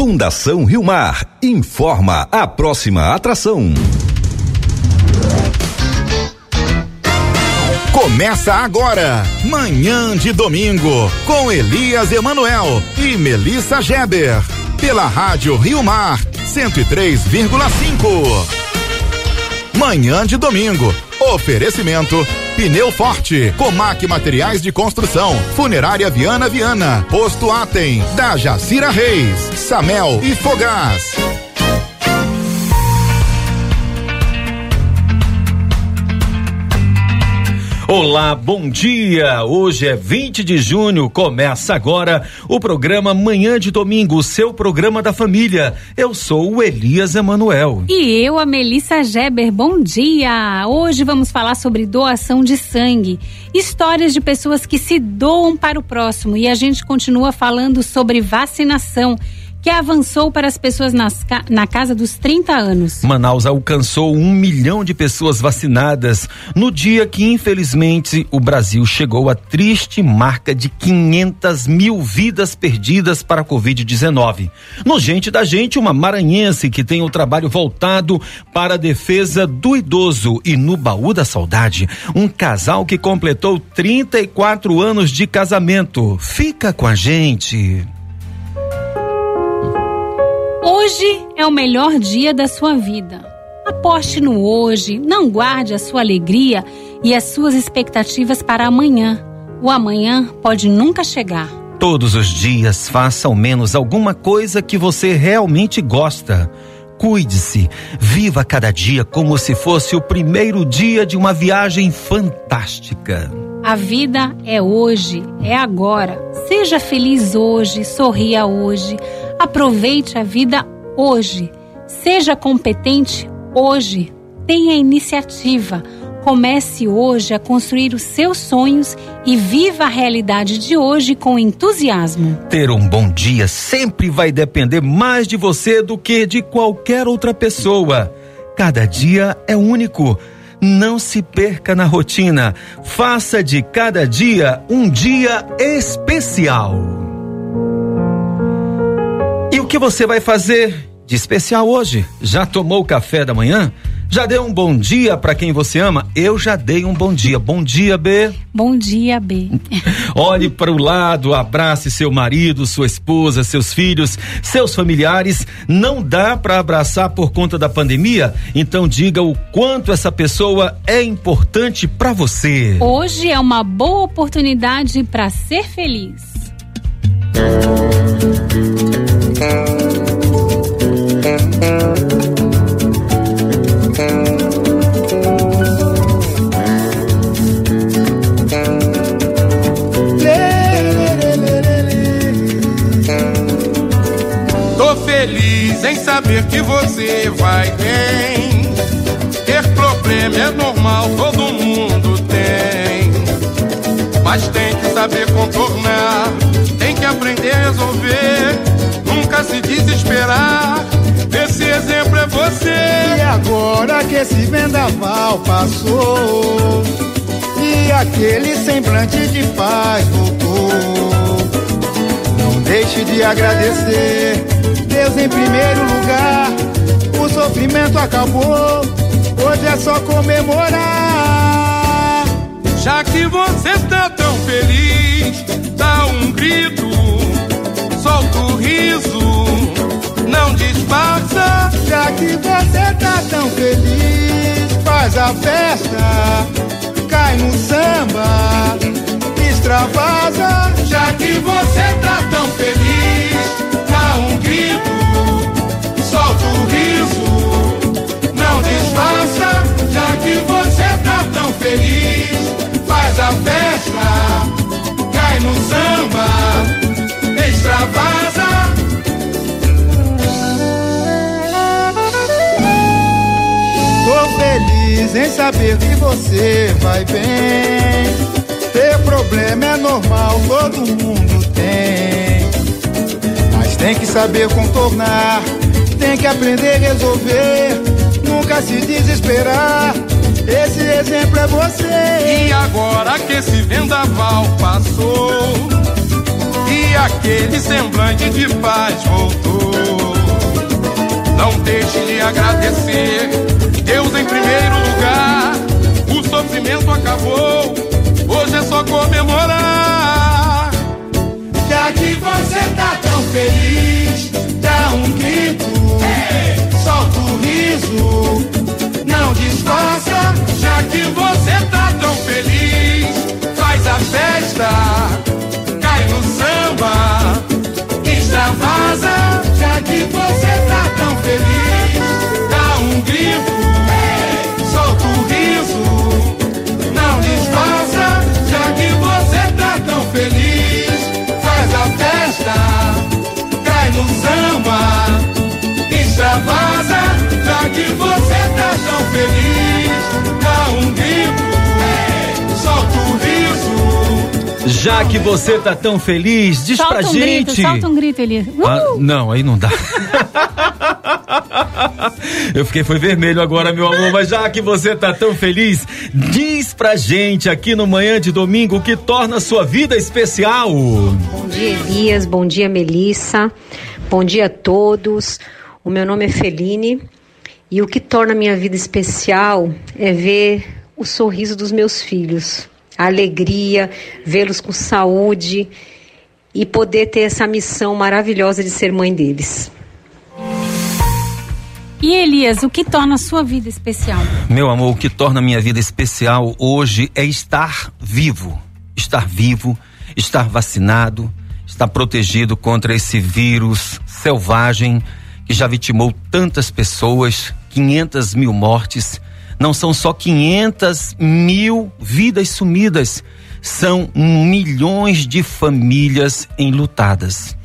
Fundação Rio Mar informa a próxima atração. Começa agora, manhã de domingo, com Elias Emanuel e Melissa Geber, pela Rádio Rio Mar 103,5. Manhã de domingo, oferecimento. Pneu Forte, Comac Materiais de Construção, Funerária Viana Viana, Posto Atem, da Jacira Reis, Samel e Fogás. Olá, bom dia. Hoje é 20 de junho, começa agora o programa Manhã de Domingo, seu programa da família. Eu sou o Elias Emanuel. E eu, a Melissa Geber. Bom dia. Hoje vamos falar sobre doação de sangue, histórias de pessoas que se doam para o próximo e a gente continua falando sobre vacinação que avançou para as pessoas nas, na casa dos 30 anos. Manaus alcançou um milhão de pessoas vacinadas no dia que, infelizmente, o Brasil chegou à triste marca de 500 mil vidas perdidas para a Covid-19. No Gente da Gente, uma maranhense que tem o trabalho voltado para a defesa do idoso e no baú da saudade, um casal que completou 34 anos de casamento. Fica com a gente. Hoje é o melhor dia da sua vida. Aposte no hoje, não guarde a sua alegria e as suas expectativas para amanhã. O amanhã pode nunca chegar. Todos os dias faça ao menos alguma coisa que você realmente gosta. Cuide-se, viva cada dia como se fosse o primeiro dia de uma viagem fantástica. A vida é hoje, é agora. Seja feliz hoje, sorria hoje. Aproveite a vida hoje. Seja competente hoje. Tenha iniciativa. Comece hoje a construir os seus sonhos e viva a realidade de hoje com entusiasmo. Ter um bom dia sempre vai depender mais de você do que de qualquer outra pessoa. Cada dia é único. Não se perca na rotina. Faça de cada dia um dia especial. O que você vai fazer de especial hoje? Já tomou o café da manhã? Já deu um bom dia para quem você ama? Eu já dei um bom dia. Bom dia, B. Bom dia, B. Olhe para o lado, abrace seu marido, sua esposa, seus filhos, seus familiares. Não dá para abraçar por conta da pandemia? Então diga o quanto essa pessoa é importante para você. Hoje é uma boa oportunidade para ser feliz. Tô feliz em saber que você vai bem. Agora que esse vendaval passou, e aquele semblante de paz voltou. Não deixe de agradecer, Deus em primeiro lugar. O sofrimento acabou, hoje é só comemorar. Já que você tá tão feliz, dá um grito solta o riso, não disfarça. Já que você tá tão feliz, faz a festa, cai no samba, extravasa. Já que você tá tão feliz, dá um grito, solta o riso, não disfarça. Já que você tá tão feliz, faz a festa, cai no samba extravasa. Em saber que você vai bem. Ter problema é normal, todo mundo tem. Mas tem que saber contornar, tem que aprender a resolver. Nunca se desesperar. Esse exemplo é você. E agora que esse vendaval passou e aquele semblante de paz voltou. agradecer. Deus em primeiro lugar, o sofrimento acabou, hoje é só comemorar. Já que você tá tão feliz, dá um grito, solta o riso, não disfarça. Já que você tá tão feliz, faz a festa, cai no samba, extravasa. Já que você tá tão feliz, extravasa. Já que você tá tão feliz, dá um grito, solta o riso. Já que você tá tão feliz, diz solta pra um gente. grito, solta um grito, Elias. Uh! Ah, não, aí não dá. Eu fiquei foi vermelho agora, meu amor, mas já que você tá tão feliz, diz pra gente aqui no manhã de domingo o que torna a sua vida especial. Bom dia, Elias. Bom dia, Melissa. Bom dia a todos. O meu nome é Feline e o que torna a minha vida especial é ver o sorriso dos meus filhos, a alegria, vê-los com saúde e poder ter essa missão maravilhosa de ser mãe deles. E Elias, o que torna a sua vida especial? Meu amor, o que torna a minha vida especial hoje é estar vivo. Estar vivo, estar vacinado, estar protegido contra esse vírus selvagem que já vitimou tantas pessoas, 500 mil mortes. Não são só 500 mil vidas sumidas, são milhões de famílias enlutadas.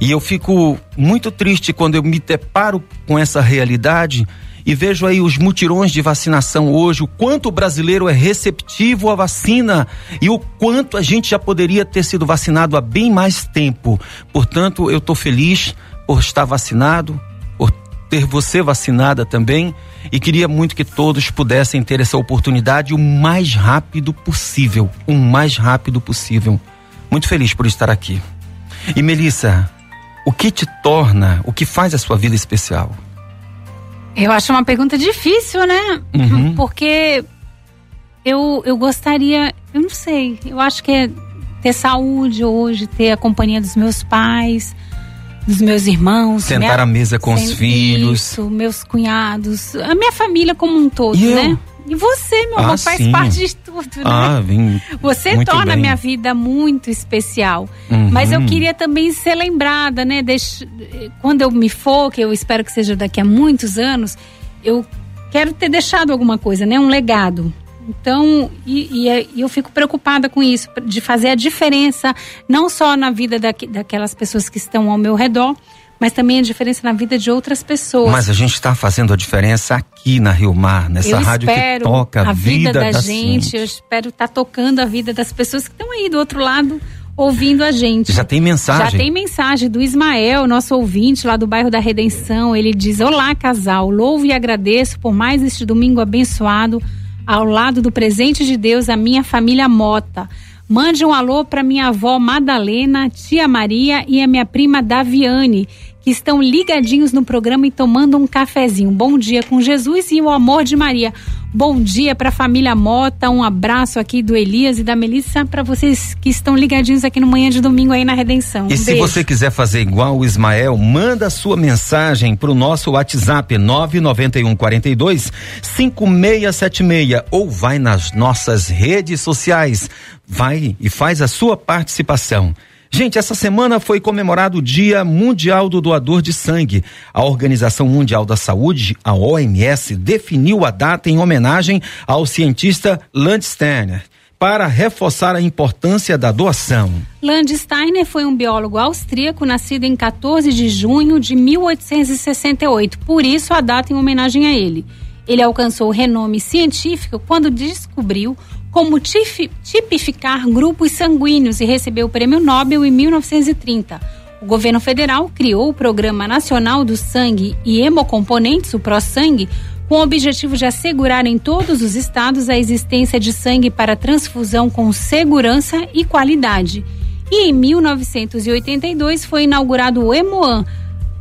E eu fico muito triste quando eu me deparo com essa realidade e vejo aí os mutirões de vacinação hoje, o quanto o brasileiro é receptivo à vacina e o quanto a gente já poderia ter sido vacinado há bem mais tempo. Portanto, eu estou feliz por estar vacinado, ter você vacinada também e queria muito que todos pudessem ter essa oportunidade o mais rápido possível, o mais rápido possível. Muito feliz por estar aqui. E Melissa, o que te torna, o que faz a sua vida especial? Eu acho uma pergunta difícil, né? Uhum. Porque eu, eu gostaria, eu não sei, eu acho que é ter saúde hoje, ter a companhia dos meus pais, dos meus irmãos. Sentar à mesa com os Sen- filhos. Isso, meus cunhados, a minha família como um todo, E eu? né? E você, meu Ah, amor, faz sim. parte de tudo, né? Ah, vim. Você muito torna a minha vida muito especial. Uhum. Mas eu queria também ser lembrada, né? Quando eu me for, que eu espero que seja daqui a muitos anos, eu quero ter deixado alguma coisa, né? Um legado. Então, e, e é- e eu fico preocupada com isso, de fazer a diferença, não só na vida daque- daquelas pessoas que estão ao meu redor, mas também a diferença na vida de outras pessoas. Mas a gente está fazendo a diferença aqui na Rio Mar, nessa eu rádio que toca a vida, da, gente, gente. eu espero estar tocando a vida das pessoas que estão aí do outro lado ouvindo a gente. Já tem mensagem? Já tem mensagem do Ismael, nosso ouvinte lá do bairro da Redenção. Ele diz: Olá, casal, louvo e agradeço por mais este domingo abençoado ao lado do presente de Deus, a minha família Mota. Mande um alô para minha avó Madalena, tia Maria e a minha prima Daviane, que estão ligadinhos no programa e tomando um cafezinho. Bom dia com Jesus e o amor de Maria. Bom dia para a família Mota. Um abraço aqui do Elias e da Melissa para vocês que estão ligadinhos aqui no manhã de domingo aí na Redenção. E Um se beijo. você quiser fazer igual o Ismael, manda sua mensagem pro nosso WhatsApp 99142 5676 ou vai nas nossas redes sociais. Vai e faz a sua participação. Gente, essa semana foi comemorado o Dia Mundial do Doador de Sangue. A Organização Mundial da Saúde, a OMS, definiu a data em homenagem ao cientista Landsteiner para reforçar a importância da doação. Landsteiner foi um biólogo austríaco nascido em 14 de junho de 1868, por isso a data em homenagem a ele. Ele alcançou renome científico quando descobriu como tipificar grupos sanguíneos e recebeu o Prêmio Nobel em 1930. O governo federal criou o Programa Nacional do Sangue e Hemocomponentes, o ProSangue, com o objetivo de assegurar em todos os estados a existência de sangue para transfusão com segurança e qualidade. E em 1982 foi inaugurado o Hemoan,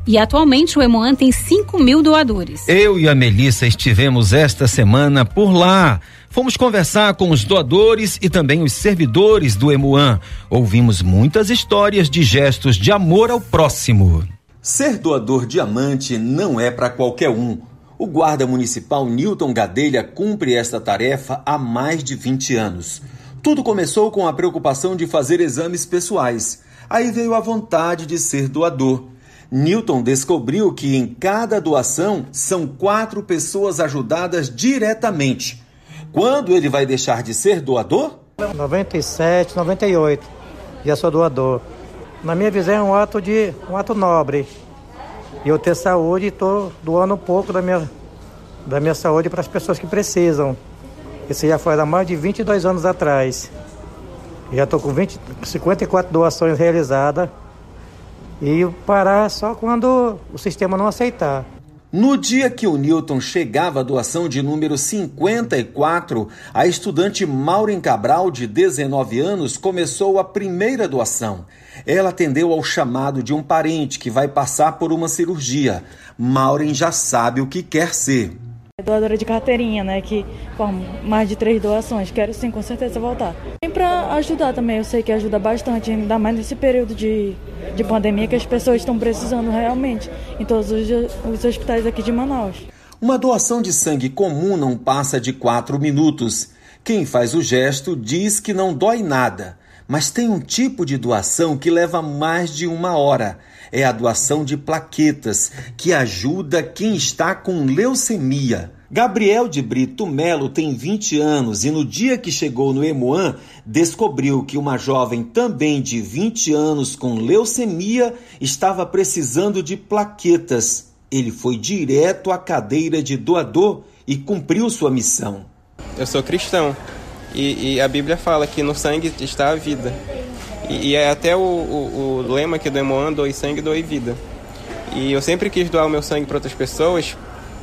E atualmente o Emoan tem 5 mil doadores. Eu e a Melissa estivemos esta semana por lá. Fomos conversar com os doadores e também os servidores do Emuan. Ouvimos muitas histórias de gestos de amor ao próximo. Ser doador diamante não é para qualquer um. O guarda municipal Newton Gadelha cumpre esta tarefa há mais de 20 anos. Tudo começou com a preocupação de fazer exames pessoais. Aí veio a vontade de ser doador. Newton descobriu que em cada doação são quatro pessoas ajudadas diretamente. Quando ele vai deixar de ser doador? 97, 98. Já sou doador. Na minha visão é um ato de um ato nobre. E eu ter saúde e estou doando um pouco da minha, da minha saúde para as pessoas que precisam. Isso já foi há mais de 22 anos atrás. Já estou com 20, 54 doações realizadas. E parar só quando o sistema não aceitar. No dia que o Newton chegava à doação de número 54, a estudante Maureen Cabral, de 19 anos, começou a primeira doação. Ela atendeu ao chamado de um parente que vai passar por uma cirurgia. Maureen já sabe o que quer ser. Doadora de carteirinha, né? Que forma mais de três doações. Quero sim, com certeza, voltar. E para ajudar também, eu sei que ajuda bastante, ainda mais nesse período de, de pandemia que as pessoas estão precisando realmente em todos os, os hospitais aqui de Manaus. Uma doação de sangue comum não passa de quatro minutos. Quem faz o gesto diz que não dói nada, mas tem um tipo de doação que leva mais de uma hora é a doação de plaquetas, que ajuda quem está com leucemia. Gabriel de Brito Melo tem 20 anos e no dia que chegou no Emoan, descobriu que uma jovem também de 20 anos com leucemia estava precisando de plaquetas. Ele foi direto à cadeira de doador e cumpriu sua missão. Eu sou cristão e, e a Bíblia fala que no sangue está a vida. E, e é até o, o, o, lema que do Emoan, doe sangue, doe vida. E eu sempre quis doar o meu sangue para outras pessoas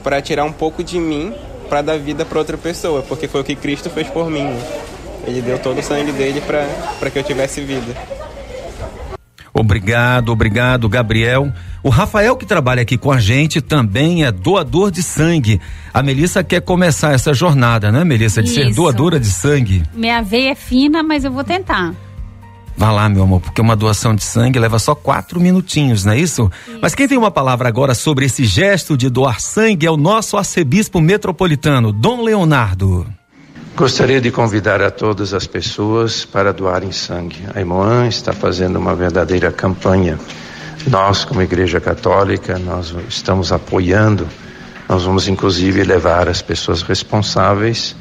para tirar um pouco de mim para dar vida para outra pessoa, porque foi o que Cristo fez por mim. Ele deu todo o sangue dele para que eu tivesse vida. Obrigado, obrigado, Gabriel. O Rafael, que trabalha aqui com a gente, também é doador de sangue. A Melissa quer começar essa jornada, né, Melissa? De Isso. ser doadora de sangue. Minha veia é fina, mas eu vou tentar. Vá lá, meu amor, porque uma doação de sangue leva só quatro minutinhos, não é isso? isso? Mas quem tem uma palavra agora sobre esse gesto de doar sangue é o nosso arcebispo metropolitano, Dom Leonardo. Gostaria de convidar a todas as pessoas para doarem sangue. A Imoan está fazendo uma verdadeira campanha. Nós, como Igreja Católica, nós estamos apoiando. Nós vamos inclusive levar as pessoas responsáveis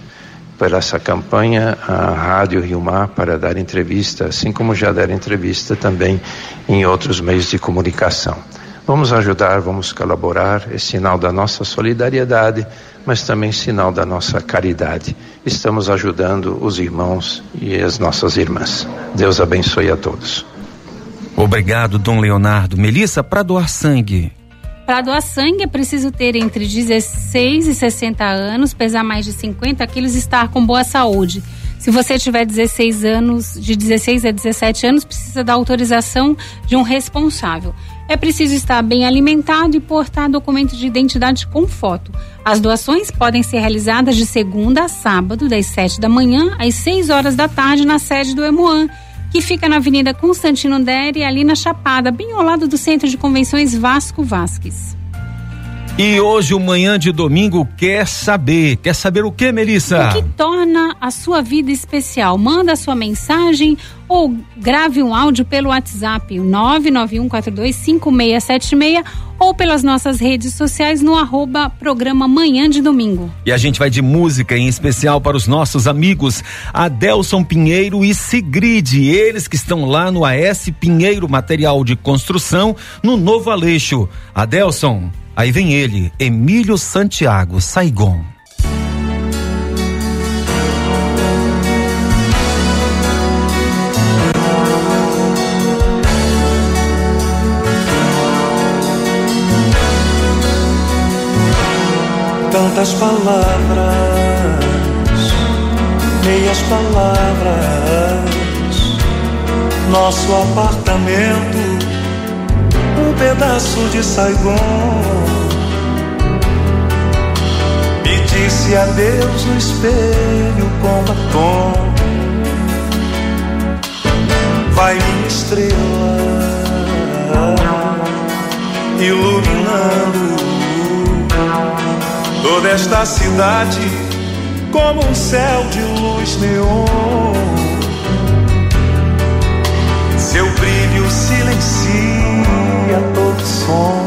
por essa campanha a Rádio Rio Mar para dar entrevista, assim como já deram entrevista também em outros meios de comunicação. Vamos ajudar, vamos colaborar, é sinal da nossa solidariedade, mas também sinal da nossa caridade. Estamos ajudando os irmãos e as nossas irmãs. Deus abençoe a todos. Obrigado, Dom Leonardo. Melissa, para doar sangue, para doar sangue é preciso ter entre 16 e 60 anos, pesar mais de 50 quilos e estar com boa saúde. Se você tiver 16 anos, de 16 a 17 anos, precisa da autorização de um responsável. É preciso estar bem alimentado e portar documento de identidade com foto. As doações podem ser realizadas de segunda a sábado, das 7 da manhã às 6 horas da tarde, na sede do Emuan que fica na Avenida Constantino Deri, ali na Chapada, bem ao lado do Centro de Convenções Vasco Vasques. E hoje o Manhã de Domingo quer saber. Quer saber o que, Melissa? O que torna a sua vida especial? Manda a sua mensagem ou grave um áudio pelo WhatsApp 991425676 ou pelas nossas redes sociais no arroba programa Manhã de Domingo. E a gente vai de música em especial para os nossos amigos Adelson Pinheiro e Sigrid, eles que estão lá no AS Pinheiro Material de Construção, no Novo Aleixo. Adelson, Aí vem ele, Emílio Santiago, Saigon. Tantas palavras, meias palavras, nosso apartamento pedaço de Saigon. Disse adeus no espelho com batom. Vai minha estrela, iluminando toda esta cidade como um céu de luz neon. Seu brilho silencia todo som.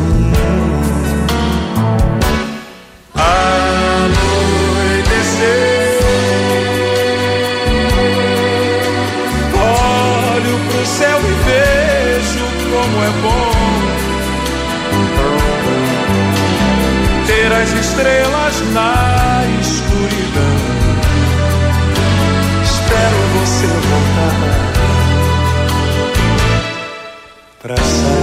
Como é bom ter as estrelas na escuridão. Espero você voltar pra Saigon.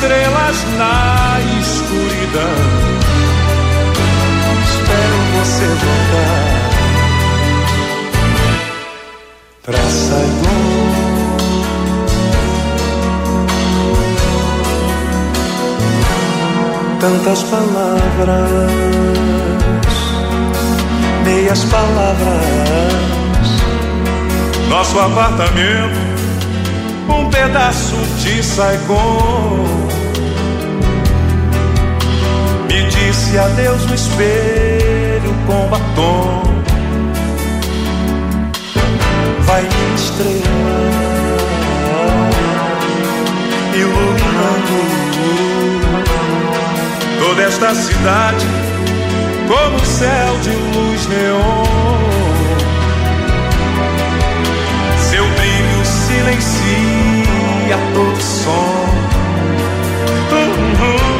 Estrelas na escuridão. Espero você voltar pra Saigon. Tantas palavras, meias palavras. Nosso apartamento um pedaço de Saigon. Disse adeus no espelho com batom. Vai minha estrela, iluminando toda esta cidade como um céu de luz neon. Seu brilho silencia todo som. Uhum.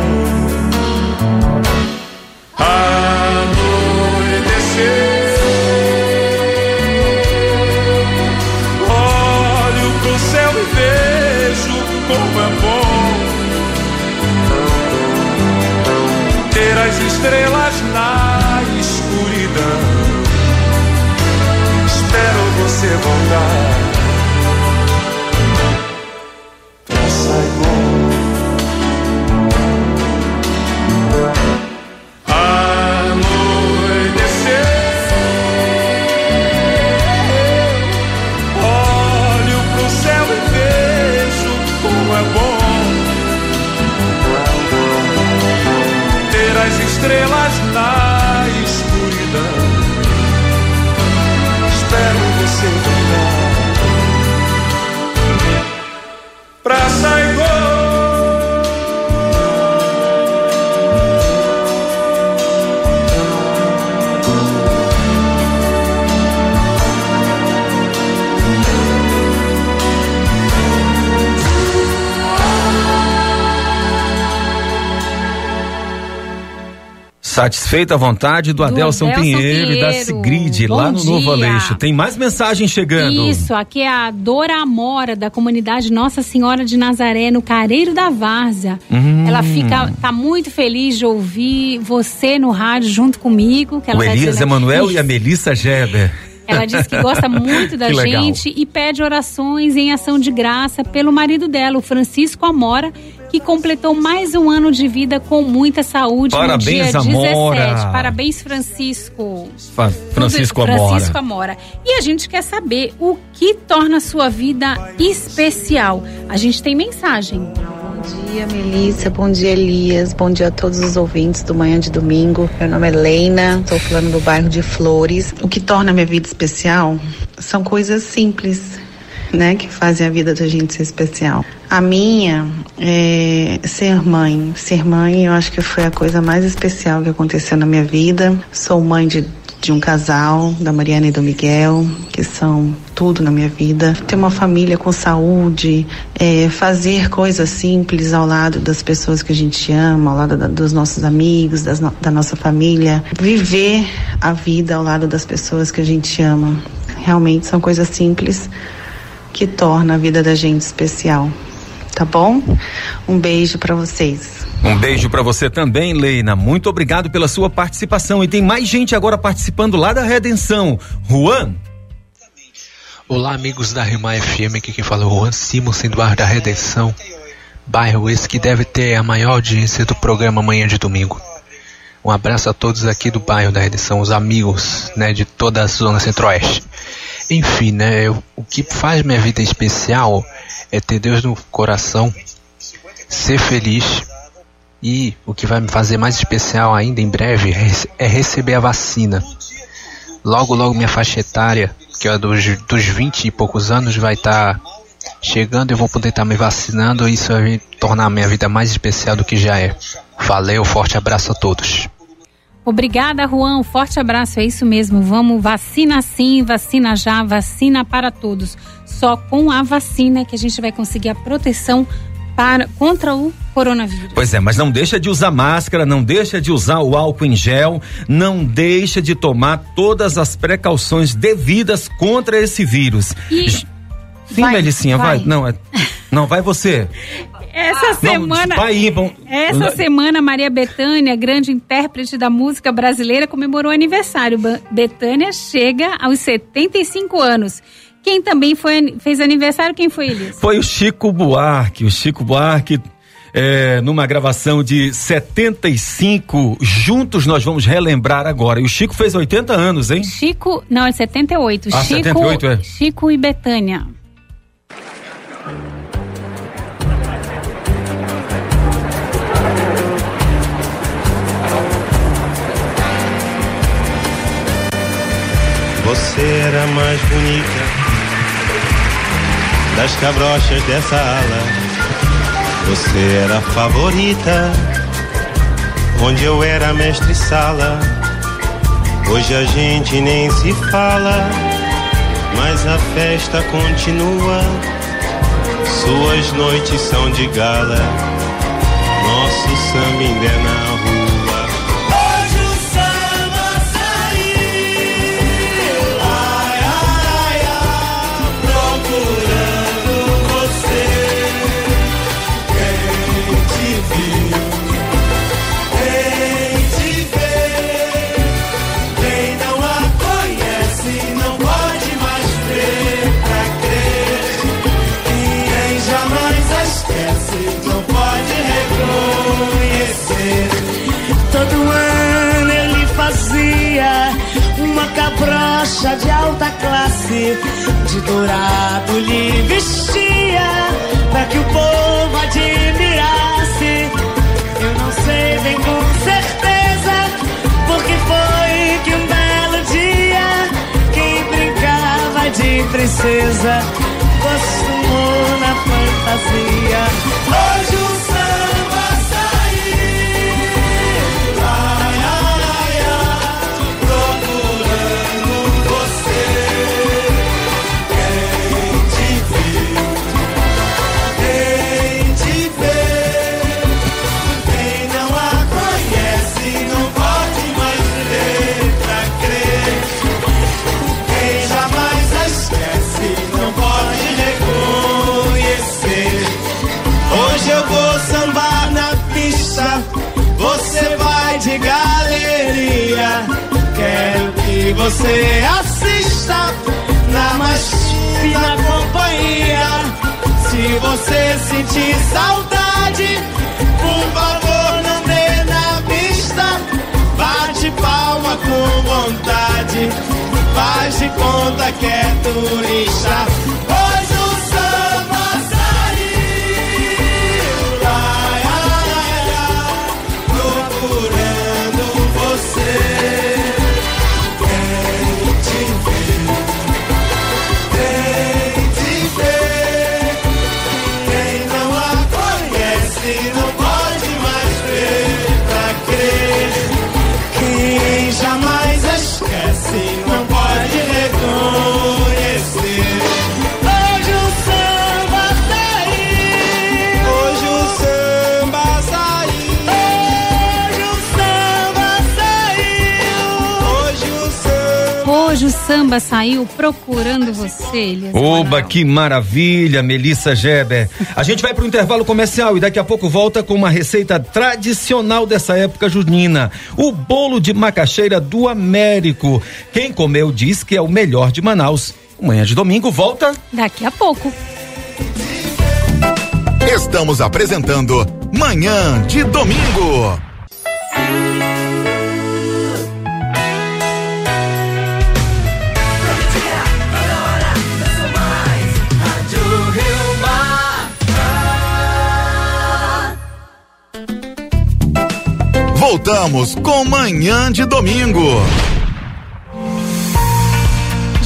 Satisfeita a vontade do, Do Adelson, Adelson Pinheiro, e da Pinheiro. Sigrid, Bom lá no Novo dia. Aleixo. Tem mais mensagem chegando. Isso, aqui é a Dora Amora, da comunidade Nossa Senhora de Nazaré, no Careiro da Várzea. Hum. Ela fica, tá muito feliz de ouvir você no rádio junto comigo. O Elias dizendo- Emanuel e a Melissa Geber. Ela diz que gosta muito da gente e pede orações em ação de graça pelo marido dela, o Francisco Amora, que completou mais um ano de vida com muita saúde Parabéns, no dia Amora. 17. Parabéns, Francisco. Fa- Francisco Tudo- Amora. Francisco Amora. E a gente quer saber o que torna a sua vida especial. A gente tem mensagem. Bom dia, Melissa. Bom dia, Elias. Bom dia a todos os ouvintes do Manhã de Domingo. Meu nome é Leina, estou falando do bairro de Flores. O que torna a minha vida especial são coisas simples, né, que fazem a vida da gente ser especial. A minha é ser mãe. Ser mãe, eu acho que foi a coisa mais especial que aconteceu na minha vida. Sou mãe de de um casal, da Mariana e do Miguel, que são tudo na minha vida. Ter uma família com saúde, é, fazer coisas simples ao lado das pessoas que a gente ama, ao lado da- dos nossos amigos, das da nossa família. Viver a vida ao lado das pessoas que a gente ama. Realmente são coisas simples que tornam a vida da gente especial. Tá bom? Um beijo para vocês. Um beijo pra você também, Leina. Muito obrigado pela sua participação. E tem mais gente agora participando lá da Redenção. Juan, Olá, amigos da Rima FM, aqui quem fala é o Juan Simonsen do Bairro da Redenção. Bairro esse que deve ter a maior audiência do programa Manhã de Domingo. Um abraço a todos aqui do bairro da Redenção, os amigos né, de toda a zona centro-oeste. Enfim, né, eu- o que faz minha vida especial é ter Deus no coração, ser feliz e o que vai me fazer mais especial ainda em breve é é receber a vacina. Logo, logo minha faixa etária, que é dos, dos 20 e poucos anos, vai estar chegando. Eu vou poder estar me vacinando e isso vai tornar a minha vida mais especial do que já é. Valeu, forte abraço a todos. Obrigada, Juan. Um forte abraço. É isso mesmo. Vamos vacina sim, vacina já, vacina para todos. Só com a vacina que a gente vai conseguir a proteção para contra o coronavírus. Pois é, mas não deixa de usar máscara, não deixa de usar o álcool em gel, não deixa de tomar todas as precauções devidas contra esse vírus. E- Sim, Vai, Melicinha, vai. vai. Não, é, não, vai você. Essa Não, semana. vai aí, vão- Essa semana, Maria Bethânia, grande intérprete da música brasileira, comemorou aniversário. Bethânia chega aos 75 anos. Quem também foi, fez aniversário, quem foi, Elias? Foi o Chico Buarque, o Chico Buarque. é, numa gravação de 75, juntos nós vamos relembrar agora. E o Chico fez 80 anos, hein? Chico, não, é 78. Ah, Chico, 78, é. Chico e Betânia. Você era mais bonita das cabrochas dessa ala. Você era a favorita, onde eu era mestre sala. Hoje a gente nem se fala, mas a festa continua. Suas noites são de gala, nosso samba ainda é na cabrocha de alta classe, de dourado lhe vestia, pra que o povo admirasse. Eu não sei bem com certeza, porque foi que um belo dia, quem brincava de princesa, costumou na fantasia. Hoje o samba você assista na mais fina companhia. Se você sentir saudade, por favor não dê na pista. Bate palma com vontade, faz de conta que é turista. Samba saiu procurando você, Elias. Oba, que maravilha, Melissa Geber. A gente vai para o intervalo comercial e daqui a pouco volta com uma receita tradicional dessa época junina: o bolo de macaxeira do Américo. Quem comeu diz que é o melhor de Manaus. Manhã de domingo volta. Daqui a pouco. Estamos apresentando Manhã de Domingo. Voltamos com Manhã de Domingo.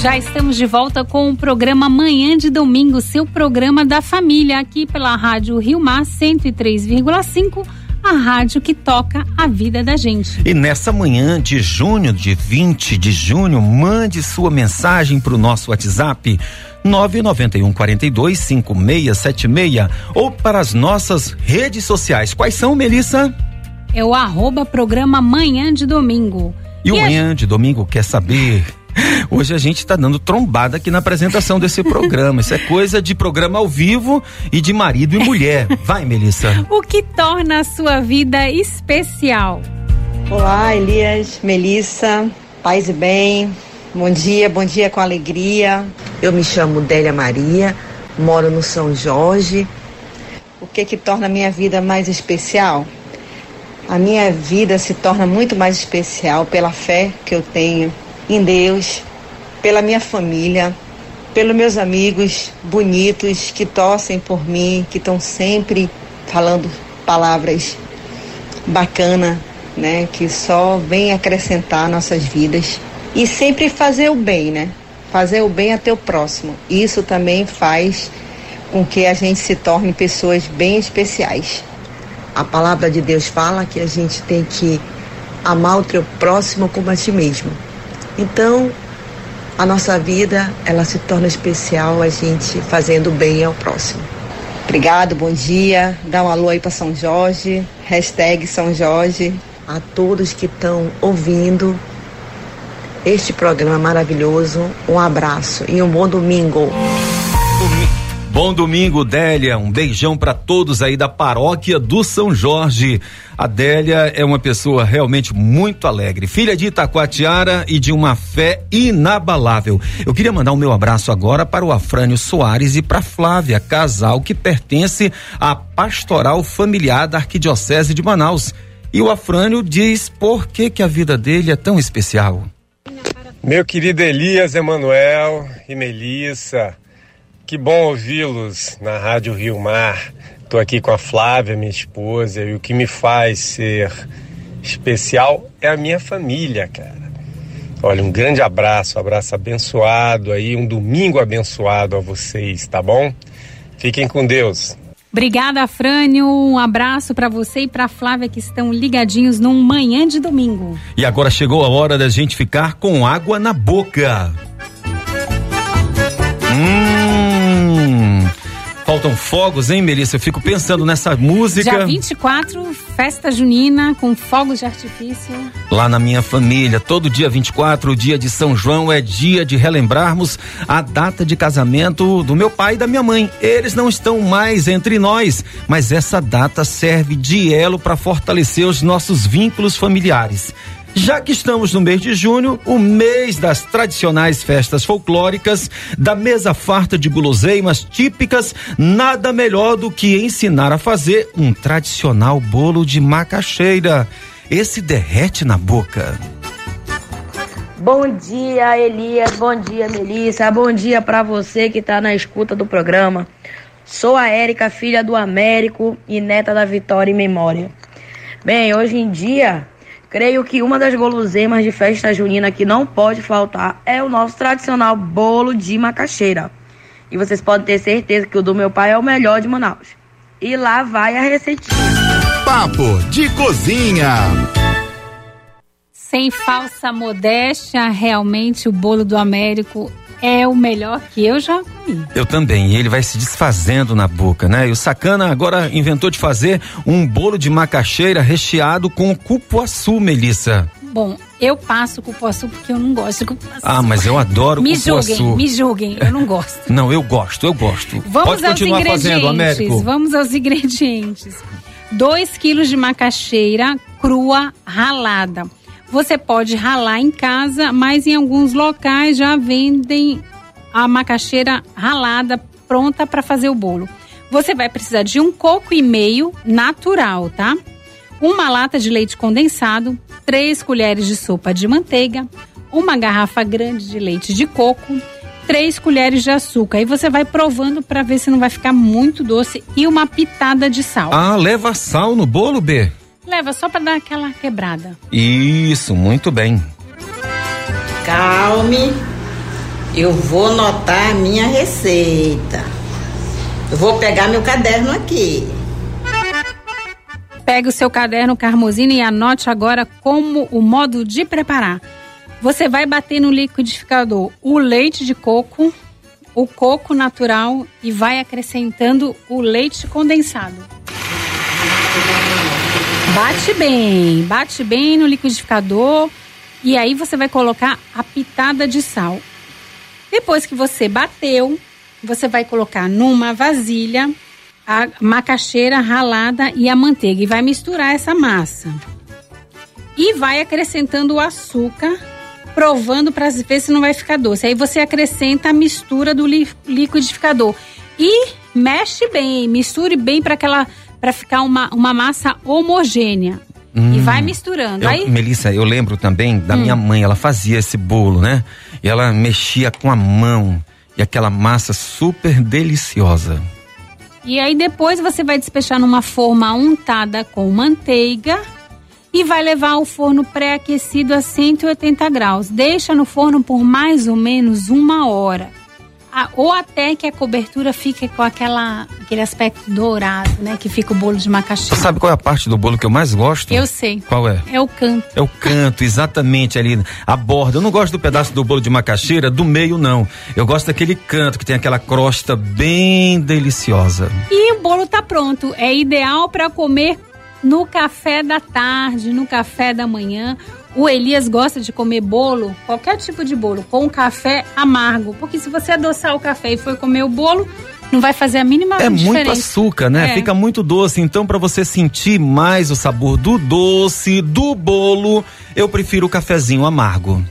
Já estamos de volta com o programa Manhã de Domingo, seu programa da família, aqui pela Rádio Rio Mar 103,5, a rádio que toca a vida da gente. E nessa manhã de junho, de 20 de junho, mande sua mensagem para o nosso WhatsApp 991 42 5676 ou para as nossas redes sociais. Quais são, Melissa? É o arroba programa Manhã de Domingo. E o a- manhã de domingo quer saber? Hoje a gente está dando trombada aqui na apresentação desse programa. Isso é coisa de programa ao vivo e de marido e mulher. Vai, Melissa. O que torna a sua vida especial? Olá, Elias, Melissa, paz e bem. Bom dia, bom dia com alegria. Eu me chamo Délia Maria, moro no São Jorge. O que que torna a minha vida mais especial? A minha vida se torna muito mais especial pela fé que eu tenho em Deus, pela minha família, pelos meus amigos bonitos que torcem por mim, que estão sempre falando palavras bacana, né, que só vem acrescentar nossas vidas e sempre fazer o bem, né? Fazer o bem até o próximo. Isso também faz com que a gente se torne pessoas bem especiais. A palavra de Deus fala que a gente tem que amar o teu próximo como a ti mesmo. Então, a nossa vida, ela se torna especial a gente fazendo bem ao próximo. Obrigado, bom dia. Dá um alô aí para São Jorge. Hashtag São Jorge. A todos que estão ouvindo este programa maravilhoso. Um abraço e um bom domingo. Bom domingo, Délia. Um beijão para todos aí da paróquia do São Jorge. A Délia é uma pessoa realmente muito alegre, filha de Itacoatiara e de uma fé inabalável. Eu queria mandar o meu abraço agora para o Afrânio Soares e para Flávia, casal que pertence à Pastoral Familiar da Arquidiocese de Manaus. E o Afrânio diz por que que a vida dele é tão especial. Meu querido Elias Emanuel e Melissa, que bom ouvi-los na Rádio Rio Mar. Estou aqui com a Flávia, minha esposa, e o que me faz ser especial é a minha família, cara. Olha, um grande abraço, um abraço abençoado aí, um domingo abençoado a vocês, tá bom? Fiquem com Deus. Obrigada, Frânio. Um abraço para você e para Flávia que estão ligadinhos num manhã de domingo. E agora chegou a hora da gente ficar com água na boca. Hum. Faltam fogos, hein, Melissa? Eu fico pensando nessa música. Dia 24, festa junina com fogos de artifício. Lá na minha família, todo dia 24, o dia de São João, é dia de relembrarmos a data de casamento do meu pai e da minha mãe. Eles não estão mais entre nós, mas essa data serve de elo para fortalecer os nossos vínculos familiares. Já que estamos no mês de junho, o mês das tradicionais festas folclóricas, da mesa farta de guloseimas típicas, nada melhor do que ensinar a fazer um tradicional bolo de macaxeira. Esse derrete na boca. Bom dia, Elias. Bom dia, Melissa. Bom dia para você que tá na escuta do programa. Sou a Érica, filha do Américo e neta da Vitória em Memória. Bem, hoje em dia, creio que uma das guloseimas de festa junina que não pode faltar é o nosso tradicional bolo de macaxeira. E vocês podem ter certeza que o do meu pai é o melhor de Manaus. E lá vai a receitinha. Papo de cozinha. Sem falsa modéstia, realmente o bolo do Américo é o melhor que eu já comi. Eu também, e ele vai se desfazendo na boca, né? E o Sacana agora inventou de fazer um bolo de macaxeira recheado com cupuaçu, Melissa. Bom, eu passo cupuaçu porque eu não gosto de cupuaçu. Ah, mas eu adoro me cupuaçu. julguem, me julguem, eu não gosto. Não, eu gosto, eu gosto. Vamos Pode aos continuar ingredientes. fazendo, Américo. Vamos aos ingredientes. 2 quilos de macaxeira crua ralada. Você pode ralar em casa, mas em alguns locais já vendem a macaxeira ralada pronta para fazer o bolo. Você vai precisar de um coco e meio natural, tá? Uma lata de leite condensado, três colheres de sopa de manteiga, uma garrafa grande de leite de coco, três colheres de açúcar. E você vai provando para ver se não vai ficar muito doce e uma pitada de sal. Ah, leva sal no bolo, B? Leva só para dar aquela quebrada. Isso, muito bem. Calme, eu vou anotar a minha receita. Eu vou pegar meu caderno aqui. Pegue o seu caderno Carmosina e anote agora como o modo de preparar. Você vai bater no liquidificador o leite de coco, o coco natural e vai acrescentando o leite condensado. Bate bem, bate bem no liquidificador e aí você vai colocar a pitada de sal. Depois que você bateu, você vai colocar numa vasilha a macaxeira ralada e a manteiga e vai misturar essa massa. E vai acrescentando o açúcar, provando para ver se não vai ficar doce. Aí você acrescenta a mistura do li- liquidificador e mexe bem, misture bem para aquela para ficar uma, uma massa homogênea. E Hum. vai misturando. Eu, Aí Melissa, eu lembro também da Hum. minha mãe, ela fazia esse bolo, né? E ela mexia com a mão e aquela massa super deliciosa. E aí depois você vai despejar numa forma untada com manteiga e vai levar ao forno pré-aquecido a 180 graus. Deixa no forno por mais ou menos uma hora. Ou até que a cobertura fique com aquela, aquele aspecto dourado, né? Que fica o bolo de macaxeira. sabe qual é a parte do bolo que eu mais gosto? Eu sei. Qual é? É o canto. É o canto, exatamente ali, a borda. Eu não gosto do pedaço do bolo de macaxeira, do meio não. Eu gosto daquele canto que tem aquela crosta bem deliciosa. E o bolo tá pronto. É ideal para comer no café da tarde, no café da manhã. O Elias gosta de comer bolo, qualquer tipo de bolo, com café amargo. Porque se você adoçar o café e for comer o bolo, não vai fazer a mínima É diferença. muito açúcar, né? É. Fica muito doce. Então, para você sentir mais o sabor do doce, do bolo, eu prefiro o cafezinho amargo.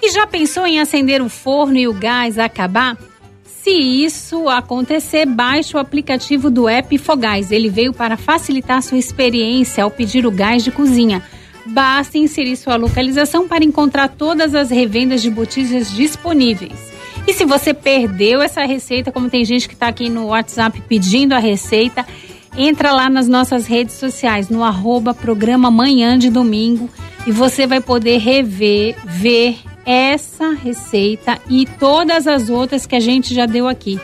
E já pensou em acender o forno e o gás acabar? Se isso acontecer, baixe o aplicativo do app Fogás. Ele veio para facilitar sua experiência ao pedir o gás de cozinha. Basta inserir sua localização para encontrar todas as revendas de botijas disponíveis. E se você perdeu essa receita, como tem gente que está aqui no WhatsApp pedindo a receita, entra lá nas nossas redes sociais, no arroba programa Manhã de Domingo, e você vai poder rever, ver essa receita e todas as outras que a gente já deu aqui.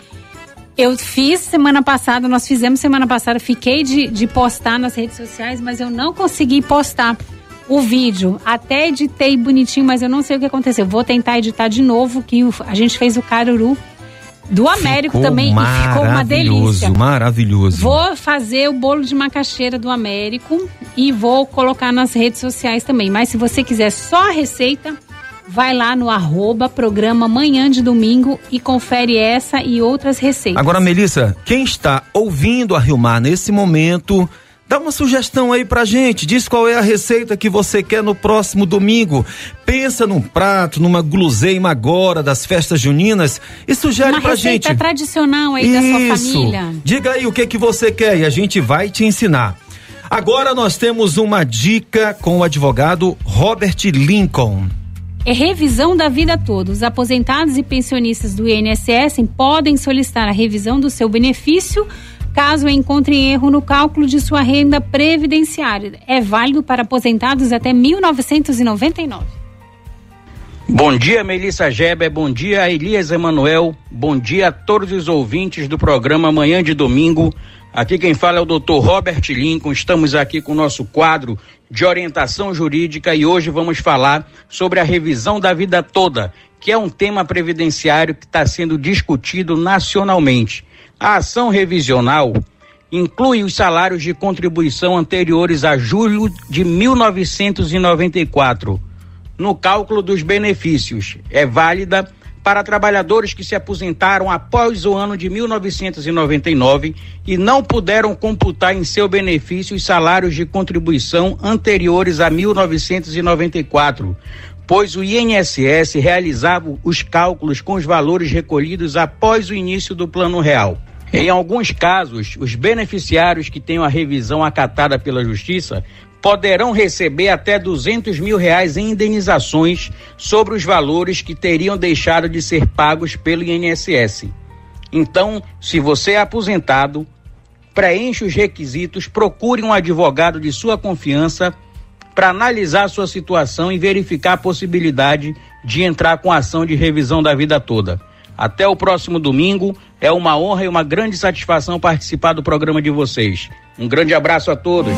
Eu fiz semana passada, nós fizemos semana passada, fiquei de, de postar nas redes sociais, mas eu não consegui postar o vídeo. Até editei bonitinho, mas eu não sei o que aconteceu. Vou tentar editar de novo, que a gente fez o caruru do Américo Ficou também e ficou uma delícia. Maravilhoso, maravilhoso. Vou fazer o bolo de macaxeira do Américo e vou colocar nas redes sociais também. Mas se você quiser só a receita, vai lá no arroba programa Manhã de Domingo e confere essa e outras receitas. Agora, Melissa, quem está ouvindo a Rio Mar nesse momento Dá uma sugestão aí pra gente, diz qual é a receita que você quer no próximo domingo. Pensa num prato, numa guloseima agora das festas juninas e sugere Uma pra receita gente. tradicional aí da sua Isso. família. Diga aí o que que você quer e a gente vai te ensinar. Agora nós temos uma dica com o advogado Robert Lincoln. É revisão da vida toda. Os aposentados e pensionistas do INSS podem solicitar a revisão do seu benefício caso encontrem erro no cálculo de sua renda previdenciária. É válido para aposentados até 1999. Bom dia, Melissa Geber. Bom dia, Elias Emanuel. Bom dia a todos os ouvintes do programa Manhã de Domingo. Aqui quem fala é o Dr. Robert Lincoln. Estamos aqui com o nosso quadro de orientação jurídica e hoje vamos falar sobre a revisão da vida toda, que é um tema previdenciário que está sendo discutido nacionalmente. A ação revisional inclui os salários de contribuição anteriores a julho de 1994 no cálculo dos benefícios. É válida para trabalhadores que se aposentaram após o ano de 1999 e não puderam computar em seu benefício os salários de contribuição anteriores a 1994, pois o INSS realizava os cálculos com os valores recolhidos após o início do Plano Real. Em alguns casos, os beneficiários que tenham a revisão acatada pela Justiça poderão receber até 200 mil reais em indenizações sobre os valores que teriam deixado de ser pagos pelo INSS. Então, se você é aposentado, preencha os requisitos, procure um advogado de sua confiança para analisar a sua situação e verificar a possibilidade de entrar com ação de revisão da vida toda. Até o próximo domingo. É uma honra e uma grande satisfação participar do programa de vocês. Um grande abraço a todos.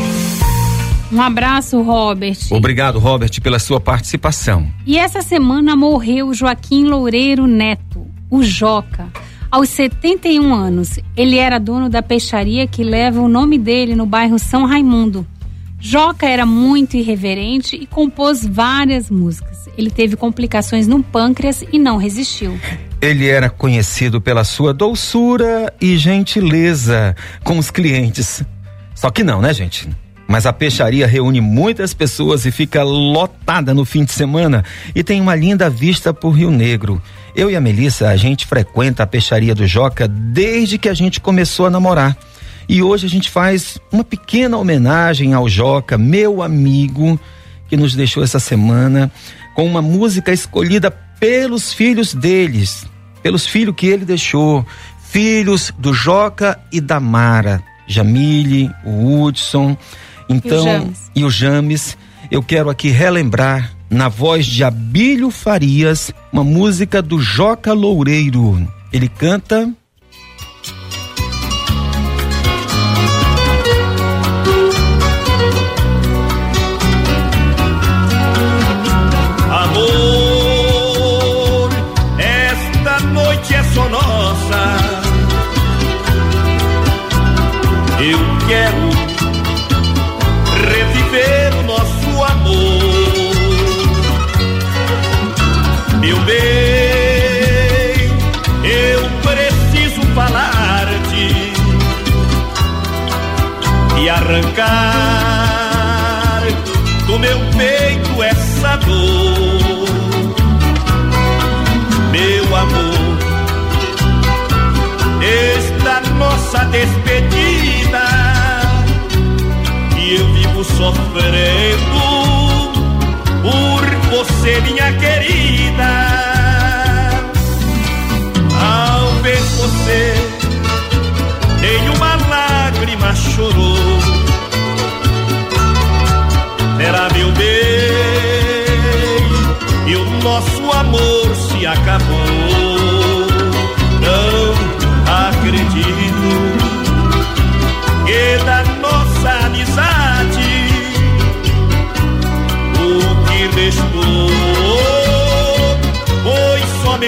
Um abraço, Robert. Obrigado, Robert, pela sua participação. E essa semana morreu Joaquim Loureiro Neto, o Joca. Aos 71 anos, ele era dono da peixaria que leva o nome dele no bairro São Raimundo. Joca era muito irreverente e compôs várias músicas. Ele teve complicações no pâncreas e não resistiu. Ele era conhecido pela sua doçura e gentileza com os clientes. Só que não, né, gente? Mas a peixaria reúne muitas pessoas e fica lotada no fim de semana e tem uma linda vista por Rio Negro. Eu e a Melissa, a gente frequenta a peixaria do Joca desde que a gente começou a namorar. E hoje a gente faz uma pequena homenagem ao Joca, meu amigo, que nos deixou essa semana, com uma música escolhida pelos filhos deles, pelos filhos que ele deixou, filhos do Joca e da Mara, Jamile, o Hudson, então James. e o James. Eu quero aqui relembrar na voz de Abílio Farias uma música do Joca Loureiro. Ele canta quero reviver o nosso amor. Meu bem, eu preciso falar-te e arrancar do meu peito essa dor. Meu amor, esta nossa despedida sofrendo por você, minha querida. Ao ver você, nenhuma lágrima chorou. Era meu bem, e o nosso amor se acabou.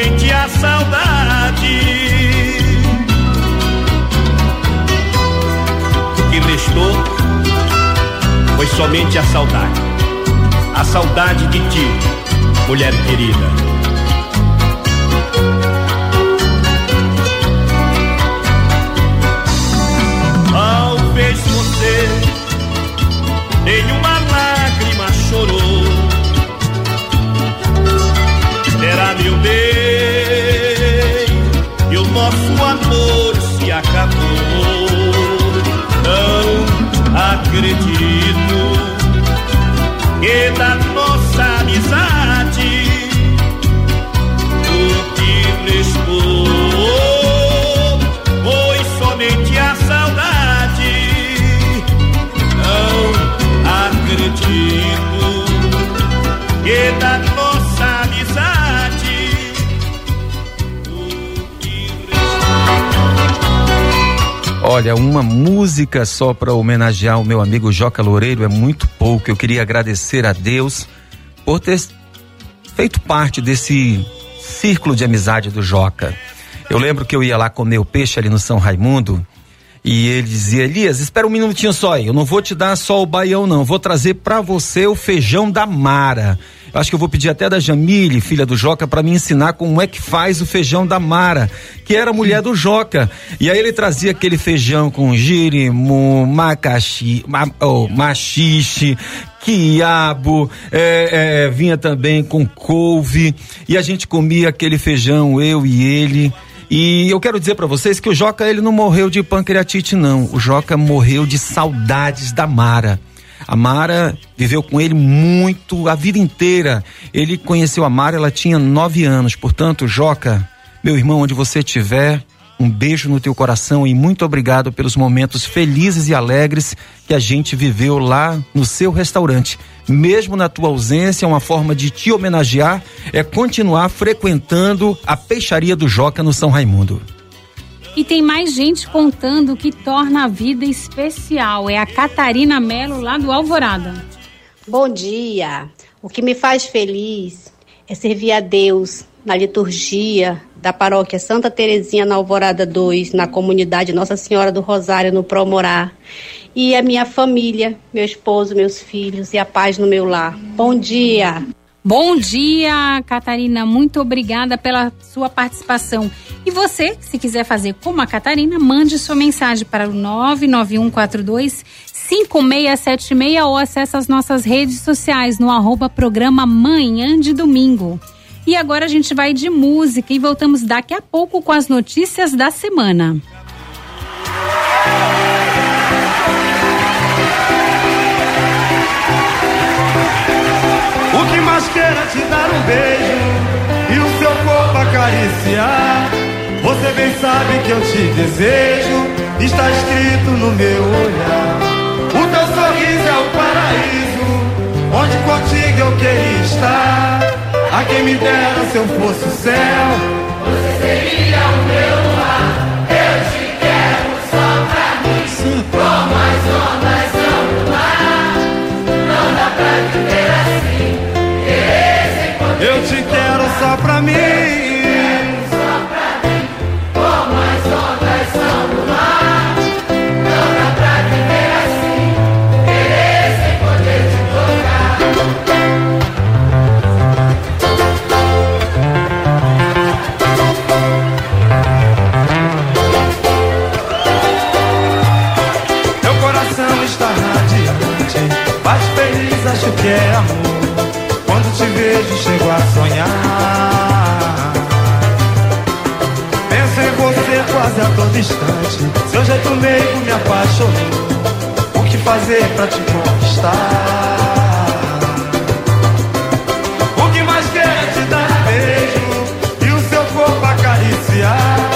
A saudade. O que restou foi somente a saudade. A saudade de ti, mulher querida. Acredito Olha, uma música só para homenagear o meu amigo Joca Loureiro é muito pouco. Eu queria agradecer a Deus por ter feito parte desse círculo de amizade do Joca. Eu lembro que eu ia lá comer o peixe ali no São Raimundo e ele dizia: Elias, espera um minutinho só aí. Eu não vou te dar só o baião, não. Vou trazer para você o feijão da Mara. Eu acho que eu vou pedir até da Jamile, filha do Joca, para me ensinar como é que faz o feijão da Mara, que era mulher do Joca. E aí ele trazia aquele feijão com girimu, macaxi, ma, oh, machixe, quiabo, é, é, vinha também com couve. E a gente comia aquele feijão, eu e ele. E eu quero dizer para vocês que o Joca ele não morreu de pancreatite não, o Joca morreu de saudades da Mara. A Mara viveu com ele muito, a vida inteira. Ele conheceu a Mara, ela tinha nove anos. Portanto, Joca, meu irmão, onde você estiver, um beijo no teu coração e muito obrigado pelos momentos felizes e alegres que a gente viveu lá no seu restaurante. Mesmo na tua ausência, uma forma de te homenagear é continuar frequentando a peixaria do Joca no São Raimundo. E tem mais gente contando o que torna a vida especial. É a Catarina Melo, lá do Alvorada. Bom dia. O que me faz feliz é servir a Deus na liturgia da paróquia Santa Terezinha na Alvorada 2, na comunidade Nossa Senhora do Rosário, no Promorá. E a minha família, meu esposo, meus filhos e a paz no meu lar. Bom dia. Bom dia, Catarina. Muito obrigada pela sua participação. E você, se quiser fazer como a Catarina, mande sua mensagem para o 99142 5676 ou acesse as nossas redes sociais no arroba programa Manhã de Domingo. E agora a gente vai de música e voltamos daqui a pouco com as notícias da semana. O que mais queira te dar um beijo e o seu corpo acariciar. Você bem sabe que eu te desejo, está escrito no meu olhar. O teu sorriso é o paraíso, onde contigo eu queria estar. A quem me dera se eu fosse o céu, você seria o meu luar. Eu te quero só pra mim, como as ondas são no mar. Não dá pra viver assim. Eu te quero só pra mim. Sonhar. Penso em você quase a todo instante. Seu jeito meigo me apaixonou. O que fazer pra te conquistar? O que mais quer é te dar beijo e o seu corpo acariciar.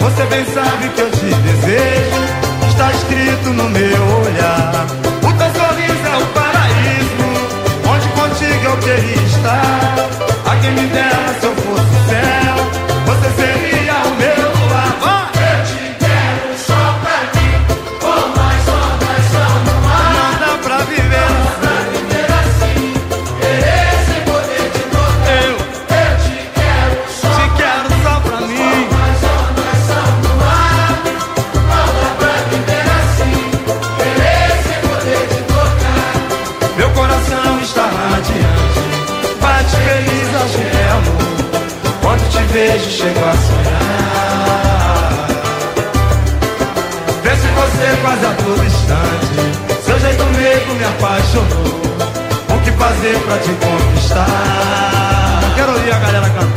Você bem sabe que eu te desejo. Está escrito no meu olhar. O teu sorriso é o paraíso onde contigo eu queria estar. A quem me dera se eu fazer pra te conquistar? Quero ouvir a galera cantar.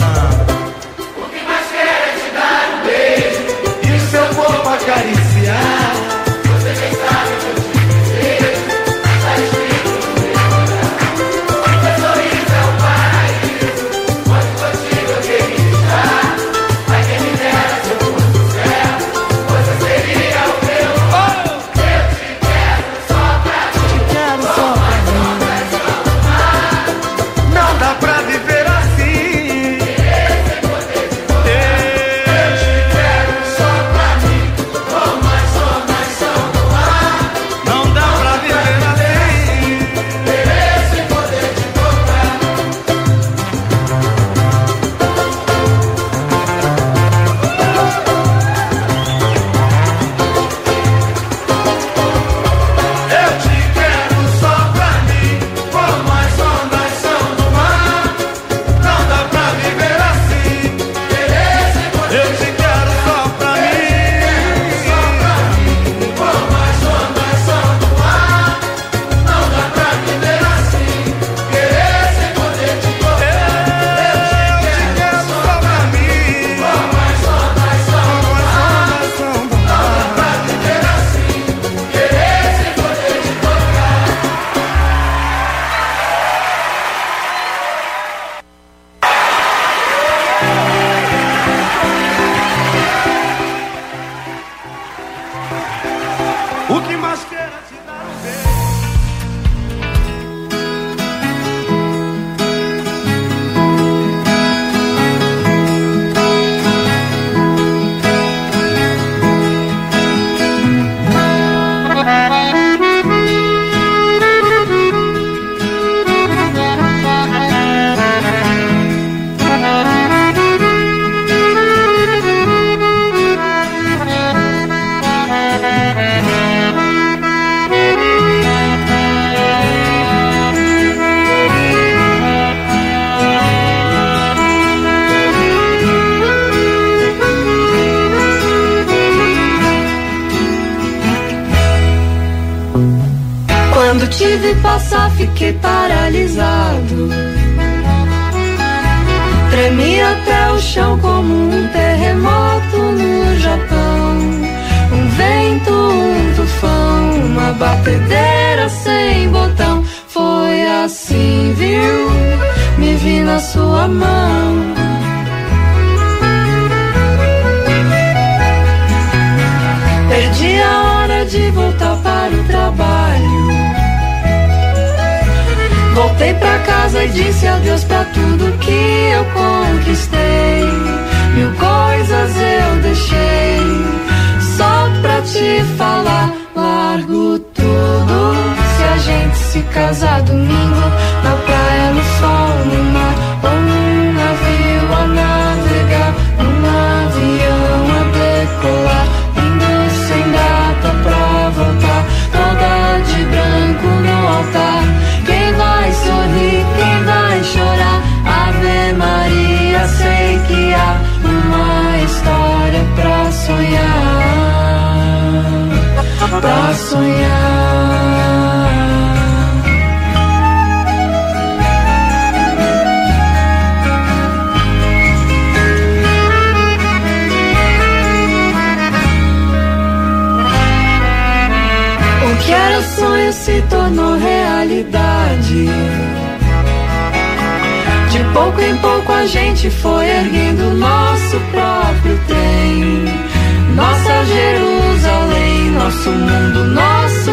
nosso mundo, nosso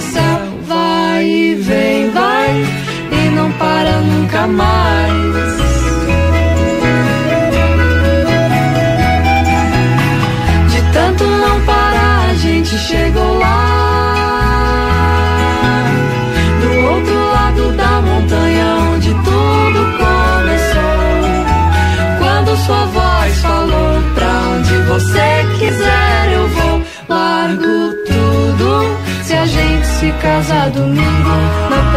céu Vai e vem, vai e não para nunca mais. casa domingo.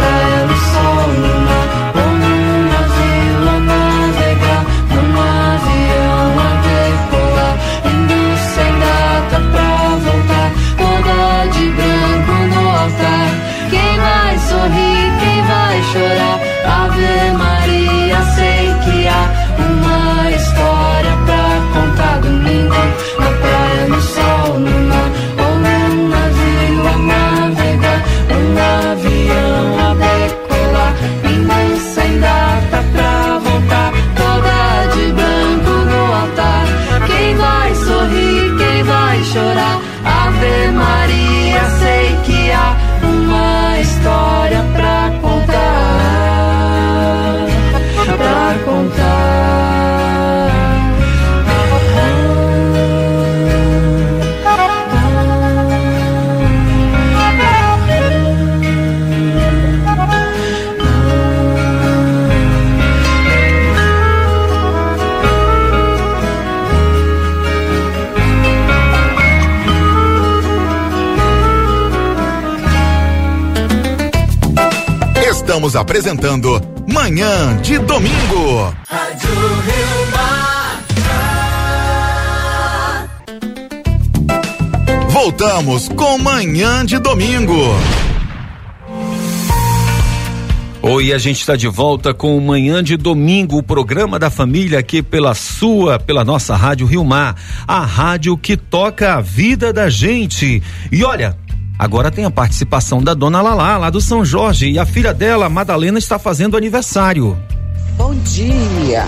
Estamos apresentando Manhã de Domingo. Rádio Rio Mar. Voltamos com Manhã de Domingo. Oi, a gente está de volta com Manhã de Domingo, o programa da família aqui pela sua, pela nossa Rádio Rio Mar, a rádio que toca a vida da gente. E olha, agora tem a participação da dona Lalá, lá do São Jorge, e a filha dela, Madalena, está fazendo aniversário. Bom dia.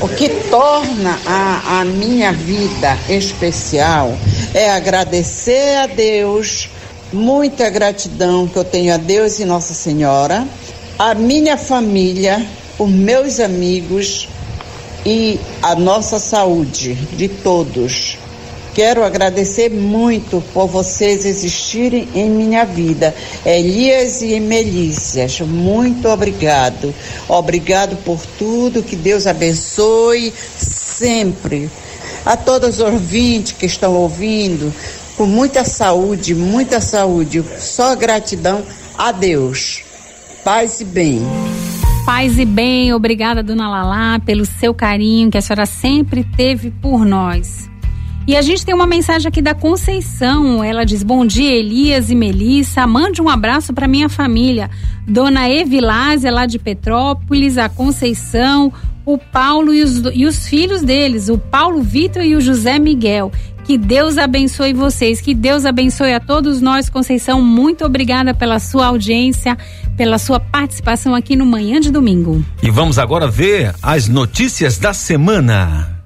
O que torna a, a minha vida especial é agradecer a Deus, muita gratidão que eu tenho a Deus e Nossa Senhora, a minha família, os meus amigos e a nossa saúde de todos. Quero agradecer muito por vocês existirem em minha vida. Elias e Melícias, muito obrigado. Obrigado por tudo, que Deus abençoe sempre. A todos os ouvintes que estão ouvindo, com muita saúde, muita saúde. Só gratidão a Deus. Paz e bem. Paz e bem, obrigada, dona Lalá, pelo seu carinho que a senhora sempre teve por nós. E a gente tem uma mensagem aqui da Conceição. Ela diz: Bom dia, Elias e Melissa. Mande um abraço para minha família. Dona Evilásia, lá de Petrópolis, a Conceição, o Paulo e os, e os filhos deles, o Paulo Vitor e o José Miguel. Que Deus abençoe vocês, que Deus abençoe a todos nós, Conceição. Muito obrigada pela sua audiência, pela sua participação aqui no Manhã de Domingo. E vamos agora ver as notícias da semana.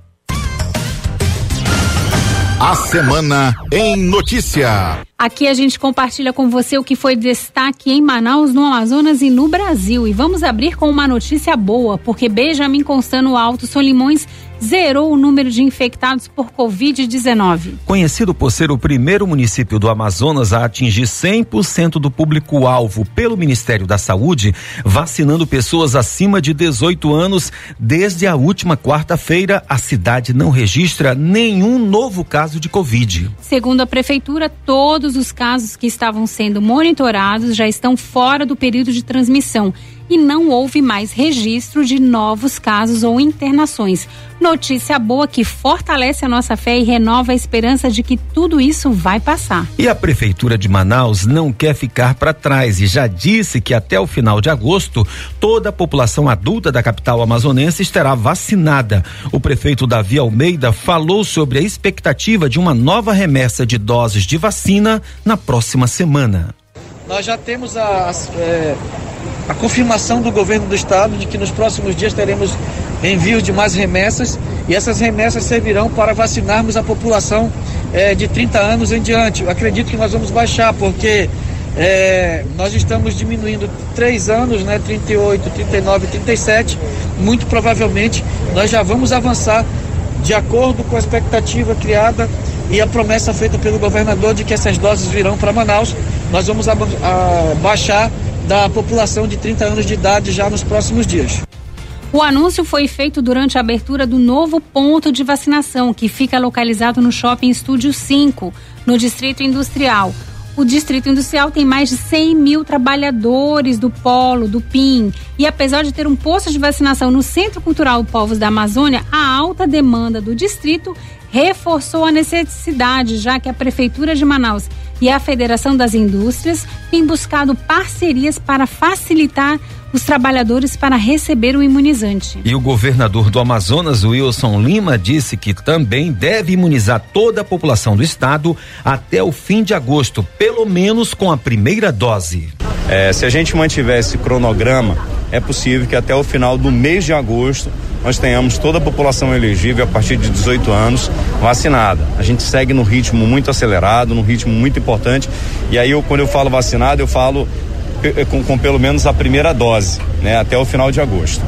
A semana em notícia. Aqui a gente compartilha com você o que foi destaque em Manaus, no Amazonas e no Brasil. E vamos abrir com uma notícia boa, porque Benjamin Constano Alto Solimões zerou o número de infectados por Covid-19. Conhecido por ser o primeiro município do Amazonas a atingir 100% do público-alvo pelo Ministério da Saúde, vacinando pessoas acima de 18 anos, desde a última quarta-feira, a cidade não registra nenhum novo caso de Covid. Segundo a prefeitura, todos os casos que estavam sendo monitorados já estão fora do período de transmissão e não houve mais registro de novos casos ou internações. Notícia boa que fortalece a nossa fé e renova a esperança de que tudo isso vai passar. E a Prefeitura de Manaus não quer ficar para trás e já disse que até o final de agosto toda a população adulta da capital amazonense estará vacinada. O prefeito Davi Almeida falou sobre a expectativa de uma nova remessa de doses de vacina na próxima semana. Nós já temos a, a, é, a confirmação do governo do estado de que nos próximos dias teremos envio de mais remessas e essas remessas servirão para vacinarmos a população é, de 30 anos em diante. Eu acredito que nós vamos baixar, porque é, nós estamos diminuindo três anos, né, 38, 39, 37. Muito provavelmente nós já vamos avançar de acordo com a expectativa criada e a promessa feita pelo governador de que essas doses virão para Manaus. Nós vamos baixar da população de 30 anos de idade já nos próximos dias. O anúncio foi feito durante a abertura do novo ponto de vacinação, que fica localizado no Shopping Estúdio 5, no Distrito Industrial. O Distrito Industrial tem mais de 100 mil trabalhadores do Polo, do PIN. E apesar de ter um posto de vacinação no Centro Cultural Povos da Amazônia, a alta demanda do distrito reforçou a necessidade, já que a Prefeitura de Manaus e a Federação das Indústrias têm buscado parcerias para facilitar os trabalhadores para receber o imunizante. E o governador do Amazonas, Wilson Lima, disse que também deve imunizar toda a população do estado até o fim de agosto, pelo menos com a primeira dose. É, se a gente mantiver esse cronograma, é possível que até o final do mês de agosto nós tenhamos toda a população elegível a partir de 18 anos vacinada. A gente segue no ritmo muito acelerado, num ritmo muito importante. E aí, eu, quando eu falo vacinado, eu falo com, com pelo menos a primeira dose, né, até o final de agosto.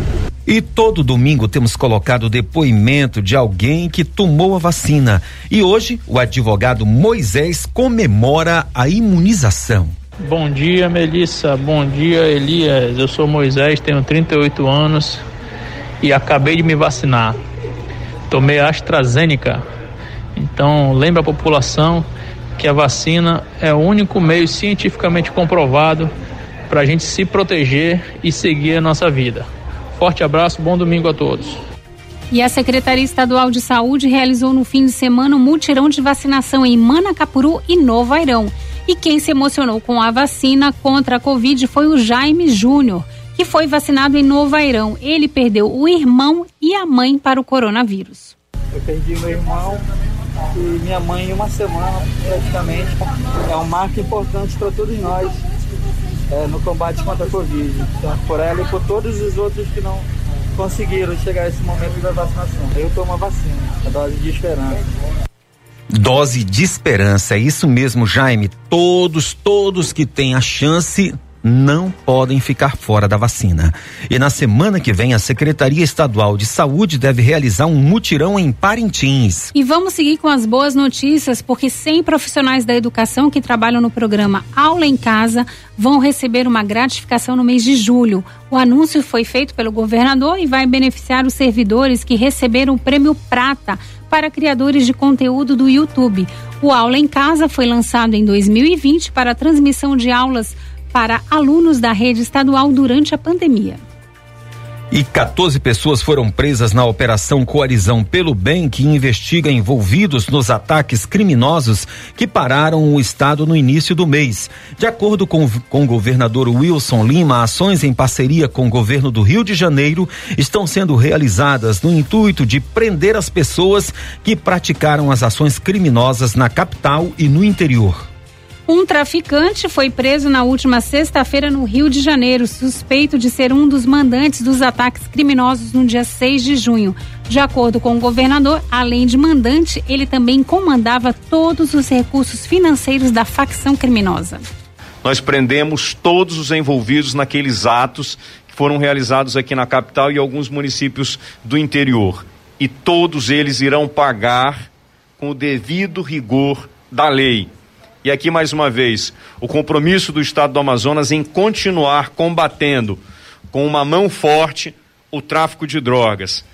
E todo domingo temos colocado o depoimento de alguém que tomou a vacina. E hoje o advogado Moisés comemora a imunização. Bom dia, Melissa. Bom dia, Elias. Eu sou Moisés, tenho 38 anos e acabei de me vacinar. Tomei a AstraZeneca. Então, lembra a população que a vacina é o único meio cientificamente comprovado para a gente se proteger e seguir a nossa vida. Forte abraço, bom domingo a todos. E a Secretaria Estadual de Saúde realizou no fim de semana um mutirão de vacinação em Manacapuru e Novo Airão. E quem se emocionou com a vacina contra a Covid foi o Jaime Júnior, que foi vacinado em Novo Airão. Ele perdeu o irmão e a mãe para o coronavírus. Eu perdi meu irmão e minha mãe em uma semana, praticamente. É um marco importante para todos nós é, no combate contra a Covid. Então, por ela e por todos os outros que não conseguiram chegar a esse momento da vacinação. Eu tomo a vacina, a dose de esperança. Dose de esperança, é isso mesmo, Jaime. Todos, todos que têm a chance não podem ficar fora da vacina. E na semana que vem, a Secretaria Estadual de Saúde deve realizar um mutirão em Parintins. E vamos seguir com as boas notícias, porque 100 profissionais da educação que trabalham no programa Aula em Casa vão receber uma gratificação no mês de julho. O anúncio foi feito pelo governador e vai beneficiar os servidores que receberam o prêmio Prata para criadores de conteúdo do YouTube. O Aula em Casa foi lançado em 2020 para transmissão de aulas para alunos da rede estadual durante a pandemia. E 14 pessoas foram presas na Operação Coalizão pelo Bem, que investiga envolvidos nos ataques criminosos que pararam o Estado no início do mês. De acordo com, com o governador Wilson Lima, ações em parceria com o governo do Rio de Janeiro estão sendo realizadas no intuito de prender as pessoas que praticaram as ações criminosas na capital e no interior. Um traficante foi preso na última sexta-feira no Rio de Janeiro, suspeito de ser um dos mandantes dos ataques criminosos no dia 6 de junho. De acordo com o governador, além de mandante, ele também comandava todos os recursos financeiros da facção criminosa. Nós prendemos todos os envolvidos naqueles atos que foram realizados aqui na capital e alguns municípios do interior. E todos eles irão pagar com o devido rigor da lei. E aqui mais uma vez, o compromisso do Estado do Amazonas em continuar combatendo com uma mão forte o tráfico de drogas.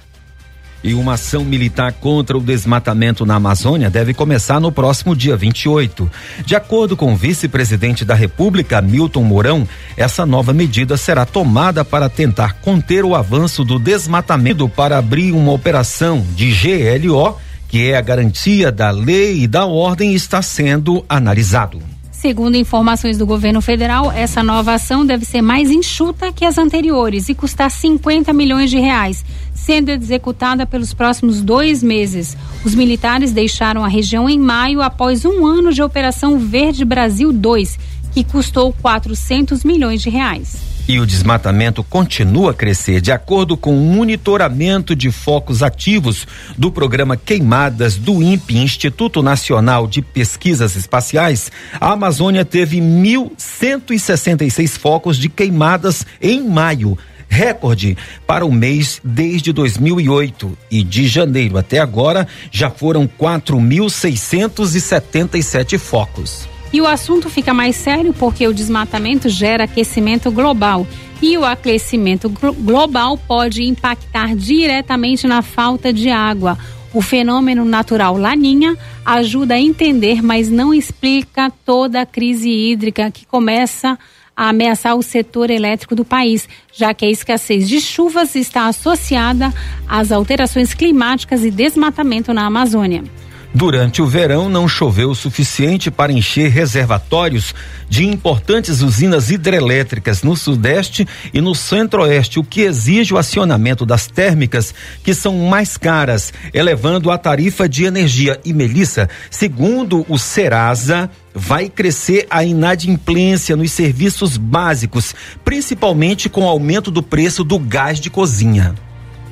E uma ação militar contra o desmatamento na Amazônia deve começar no próximo dia 28. De acordo com o vice-presidente da República, Milton Mourão, essa nova medida será tomada para tentar conter o avanço do desmatamento para abrir uma operação de GLO que é a garantia da lei e da ordem, está sendo analisado. Segundo informações do governo federal, essa nova ação deve ser mais enxuta que as anteriores e custar 50 milhões de reais, sendo executada pelos próximos dois meses. Os militares deixaram a região em maio após um ano de Operação Verde Brasil 2, que custou 400 milhões de reais. E o desmatamento continua a crescer. De acordo com o monitoramento de focos ativos do programa Queimadas do INPE, Instituto Nacional de Pesquisas Espaciais, a Amazônia teve 1.166 focos de queimadas em maio recorde para o mês desde 2008 e de janeiro até agora já foram 4.677 focos. E o assunto fica mais sério porque o desmatamento gera aquecimento global. E o aquecimento global pode impactar diretamente na falta de água. O fenômeno natural Laninha ajuda a entender, mas não explica toda a crise hídrica que começa a ameaçar o setor elétrico do país, já que a escassez de chuvas está associada às alterações climáticas e desmatamento na Amazônia. Durante o verão, não choveu o suficiente para encher reservatórios de importantes usinas hidrelétricas no Sudeste e no Centro-Oeste, o que exige o acionamento das térmicas, que são mais caras, elevando a tarifa de energia. E Melissa, segundo o Serasa, vai crescer a inadimplência nos serviços básicos, principalmente com o aumento do preço do gás de cozinha.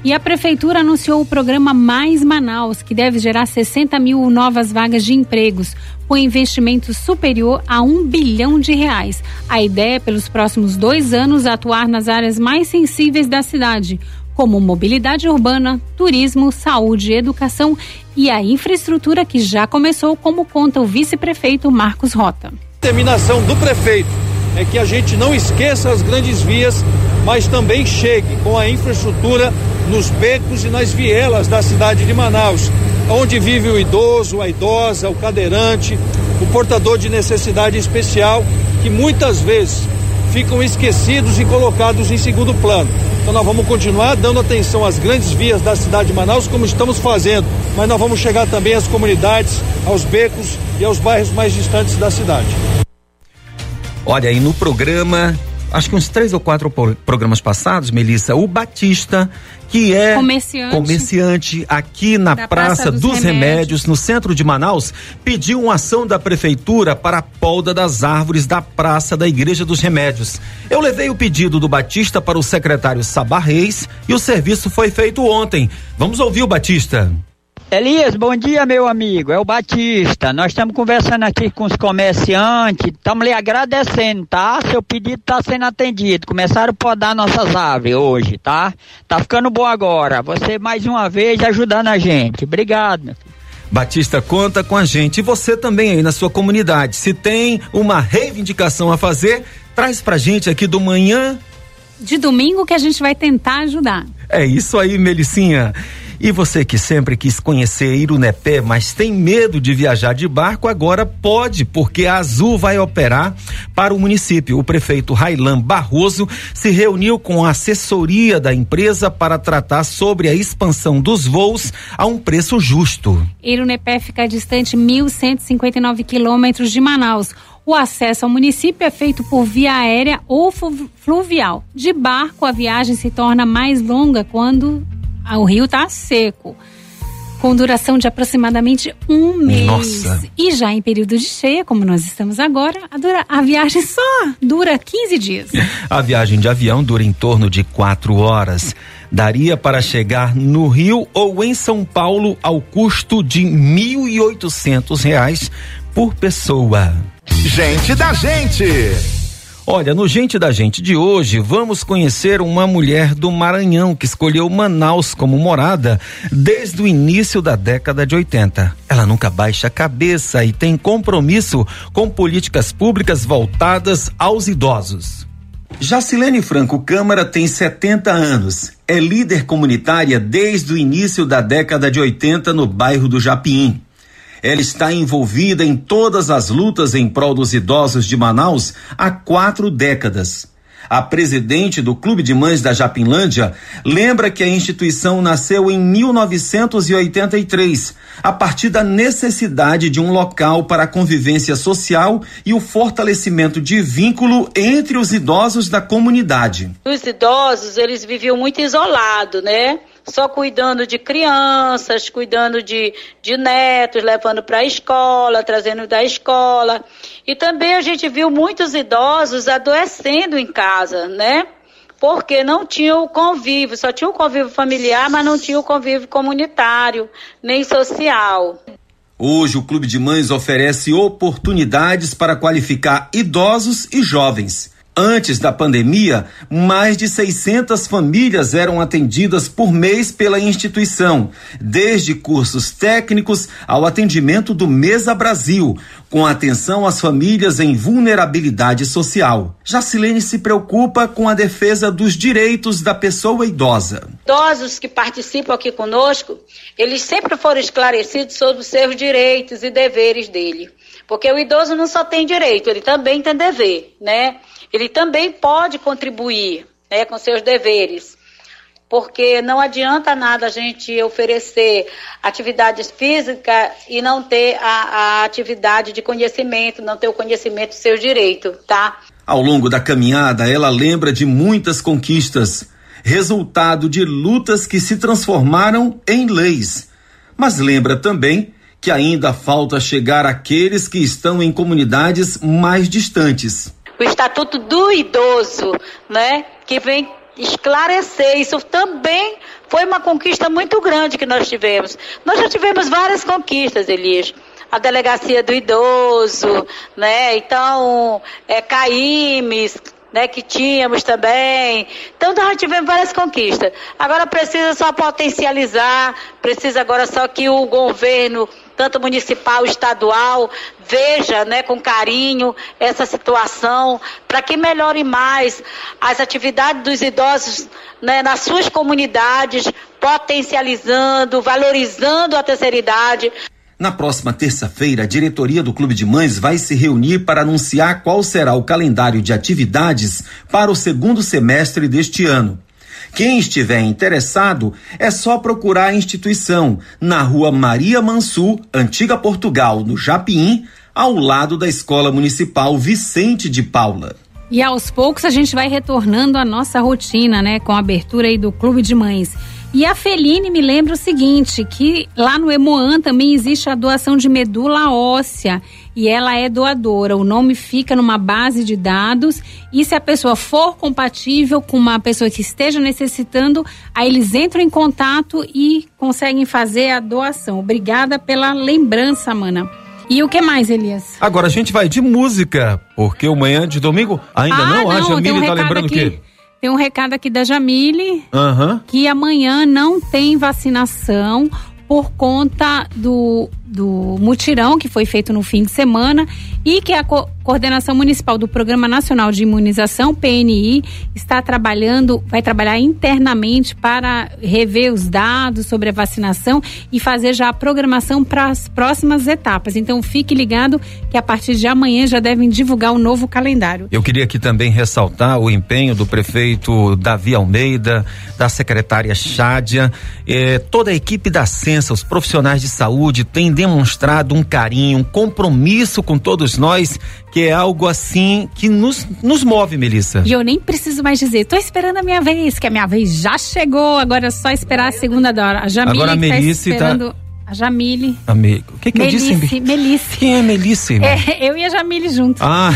E a Prefeitura anunciou o programa Mais Manaus, que deve gerar 60 mil novas vagas de empregos, com investimento superior a um bilhão de reais. A ideia é, pelos próximos dois anos, atuar nas áreas mais sensíveis da cidade, como mobilidade urbana, turismo, saúde, educação e a infraestrutura que já começou, como conta o vice-prefeito Marcos Rota. Determinação do prefeito é que a gente não esqueça as grandes vias, mas também chegue com a infraestrutura nos becos e nas vielas da cidade de Manaus, onde vive o idoso, a idosa, o cadeirante, o portador de necessidade especial, que muitas vezes ficam esquecidos e colocados em segundo plano. Então nós vamos continuar dando atenção às grandes vias da cidade de Manaus, como estamos fazendo, mas nós vamos chegar também às comunidades, aos becos e aos bairros mais distantes da cidade. Olha, aí no programa, acho que uns três ou quatro pro- programas passados, Melissa, o Batista, que é Comerciante. comerciante aqui na Praça, Praça dos, dos Remédios. Remédios. no centro de Manaus, pediu uma ação da prefeitura para a polda das árvores da Praça da Igreja dos Remédios. Eu levei o pedido do Batista para o secretário Sabá Reis e o serviço foi feito ontem. Vamos ouvir o Batista. Elias, bom dia, meu amigo. É o Batista. Nós estamos conversando aqui com os comerciantes. Estamos lhe agradecendo, tá? Seu pedido está sendo atendido. Começaram a podar nossas árvores hoje, tá? Tá ficando bom agora. Você mais uma vez ajudando a gente. Obrigado. meu filho. Batista conta com a gente e você também aí na sua comunidade. Se tem uma reivindicação a fazer, traz pra gente aqui do manhã. De domingo que a gente vai tentar ajudar. É isso aí, Melicinha. E você que sempre quis conhecer Irunepé, mas tem medo de viajar de barco, agora pode, porque a Azul vai operar para o município. O prefeito Railan Barroso se reuniu com a assessoria da empresa para tratar sobre a expansão dos voos a um preço justo. Irunepé fica distante 1.159 quilômetros de Manaus. O acesso ao município é feito por via aérea ou flu- fluvial. De barco, a viagem se torna mais longa quando o rio está seco, com duração de aproximadamente um mês. Nossa. E já em período de cheia, como nós estamos agora, a, dura- a viagem só dura 15 dias. A viagem de avião dura em torno de quatro horas. Daria para chegar no Rio ou em São Paulo ao custo de 1.800 reais por pessoa. Gente da gente. Olha, no Gente da Gente de hoje, vamos conhecer uma mulher do Maranhão que escolheu Manaus como morada desde o início da década de 80. Ela nunca baixa a cabeça e tem compromisso com políticas públicas voltadas aos idosos. Jacilene Franco Câmara tem 70 anos. É líder comunitária desde o início da década de 80 no bairro do Japim. Ela está envolvida em todas as lutas em prol dos idosos de Manaus há quatro décadas. A presidente do Clube de Mães da Japinlândia lembra que a instituição nasceu em 1983, a partir da necessidade de um local para a convivência social e o fortalecimento de vínculo entre os idosos da comunidade. Os idosos, eles viviam muito isolados, né? Só cuidando de crianças, cuidando de, de netos, levando para a escola, trazendo da escola. E também a gente viu muitos idosos adoecendo em casa, né? Porque não tinha o convívio, só tinha o convívio familiar, mas não tinha o convívio comunitário, nem social. Hoje, o Clube de Mães oferece oportunidades para qualificar idosos e jovens. Antes da pandemia, mais de 600 famílias eram atendidas por mês pela instituição, desde cursos técnicos ao atendimento do Mesa Brasil, com atenção às famílias em vulnerabilidade social. Jacilene se preocupa com a defesa dos direitos da pessoa idosa. Idosos que participam aqui conosco, eles sempre foram esclarecidos sobre os seus direitos e deveres dele. Porque o idoso não só tem direito, ele também tem dever, né? Ele também pode contribuir, né, com seus deveres. Porque não adianta nada a gente oferecer atividades físicas e não ter a, a atividade de conhecimento, não ter o conhecimento dos seus direitos, tá? Ao longo da caminhada, ela lembra de muitas conquistas, resultado de lutas que se transformaram em leis. Mas lembra também que ainda falta chegar àqueles que estão em comunidades mais distantes. O Estatuto do Idoso, né, que vem esclarecer. Isso também foi uma conquista muito grande que nós tivemos. Nós já tivemos várias conquistas, Elias. A delegacia do idoso, né? Então, é, CAIMES, né, que tínhamos também. Então nós tivemos várias conquistas. Agora precisa só potencializar, precisa agora só que o governo, tanto municipal, estadual, veja, né, com carinho essa situação, para que melhore mais as atividades dos idosos, né, nas suas comunidades, potencializando, valorizando a terceira idade. Na próxima terça-feira, a diretoria do Clube de Mães vai se reunir para anunciar qual será o calendário de atividades para o segundo semestre deste ano. Quem estiver interessado é só procurar a instituição na rua Maria Mansur, Antiga Portugal, no Japim, ao lado da Escola Municipal Vicente de Paula. E aos poucos a gente vai retornando à nossa rotina, né? Com a abertura aí do Clube de Mães. E a Feline me lembra o seguinte, que lá no Emoan também existe a doação de medula óssea e ela é doadora. O nome fica numa base de dados e se a pessoa for compatível com uma pessoa que esteja necessitando, aí eles entram em contato e conseguem fazer a doação. Obrigada pela lembrança, mana. E o que mais, Elias? Agora a gente vai de música, porque o manhã de domingo ainda Ah, não, a não, tem Jamile um tá lembrando o aqui. quê? Tem um recado aqui da Jamile Aham. que amanhã não tem vacinação por conta do, do mutirão que foi feito no fim de semana e que a coordenação municipal do Programa Nacional de Imunização, PNI, está trabalhando, vai trabalhar internamente para rever os dados sobre a vacinação e fazer já a programação para as próximas etapas. Então fique ligado que a partir de amanhã já devem divulgar o novo calendário. Eu queria aqui também ressaltar o empenho do prefeito Davi Almeida, da secretária Chádia, eh, toda a equipe da Sensa, os profissionais de saúde têm demonstrado um carinho, um compromisso com todos nós, que é algo assim que nos, nos move, Melissa. E eu nem preciso mais dizer, tô esperando a minha vez, que a minha vez já chegou, agora é só esperar a segunda hora. A Jamile Agora a que Melice tá tá- esperando. A Jamile. Amigo, o que que eu disse? Melice, Melice. Quem é Melissa, irmão? É, eu e a Jamile junto. Ah,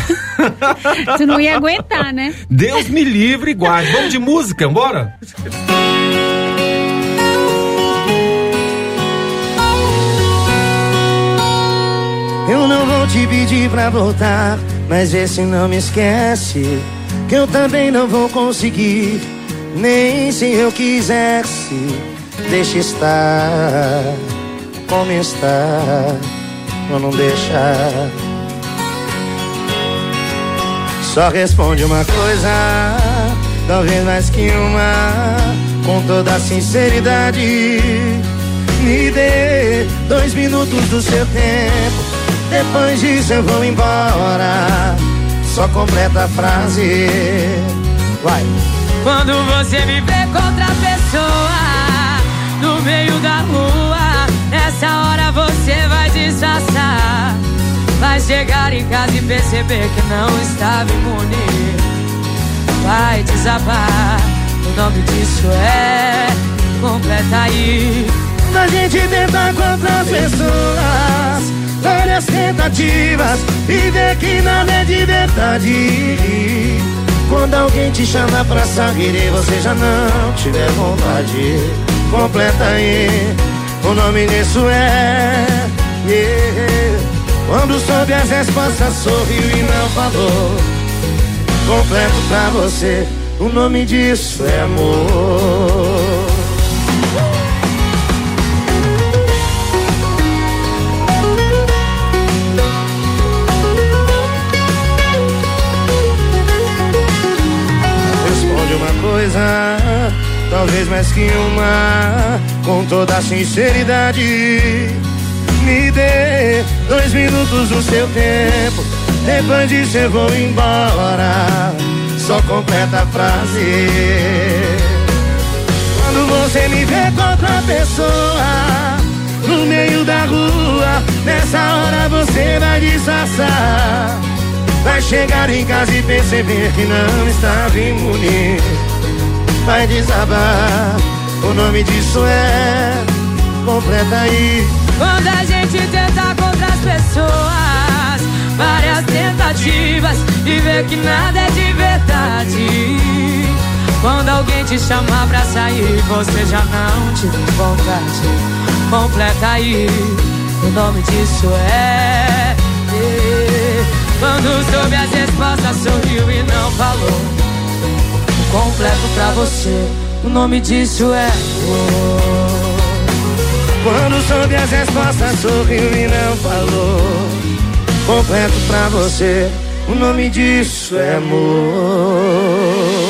Tu não ia aguentar, né? Deus me livre e guarde. Vamos de música, bora? Eu não vou te pedir pra voltar, mas vê se não me esquece. Que eu também não vou conseguir, nem se eu quisesse. Deixa estar como está, ou não deixar. Só responde uma coisa, talvez mais que uma, com toda sinceridade. Me dê dois minutos do seu tempo, depois disso eu vou embora. Só completa a frase. Vai. Quando você me vê com outra pessoa no meio da rua, nessa hora você vai disfarçar. Vai chegar em casa e perceber que não estava imune. Vai desabar. O nome disso é completa aí. A gente tenta com outras pessoas Várias tentativas E vê que nada é de verdade Quando alguém te chama pra sair E você já não tiver vontade Completa aí O nome disso é yeah. Quando soube as respostas sorriu e não falou Completo pra você O nome disso é amor talvez mais que uma, com toda sinceridade. Me dê dois minutos do seu tempo, depois disso eu vou embora. Só completa a frase. Quando você me vê com outra pessoa, no meio da rua, nessa hora você vai disfarçar. Vai chegar em casa e perceber que não estava imune. Vai desabar, o nome disso é completa aí. Quando a gente tenta contra as pessoas, várias tentativas e vê que nada é de verdade. Quando alguém te chamar pra sair, você já não te vontade. Completa aí, o nome disso é. Quando soube as respostas, sorriu e não falou. Completo pra você, o nome disso é. amor. Quando soube as respostas, sorriu e não falou. Completo pra você, o nome disso é amor.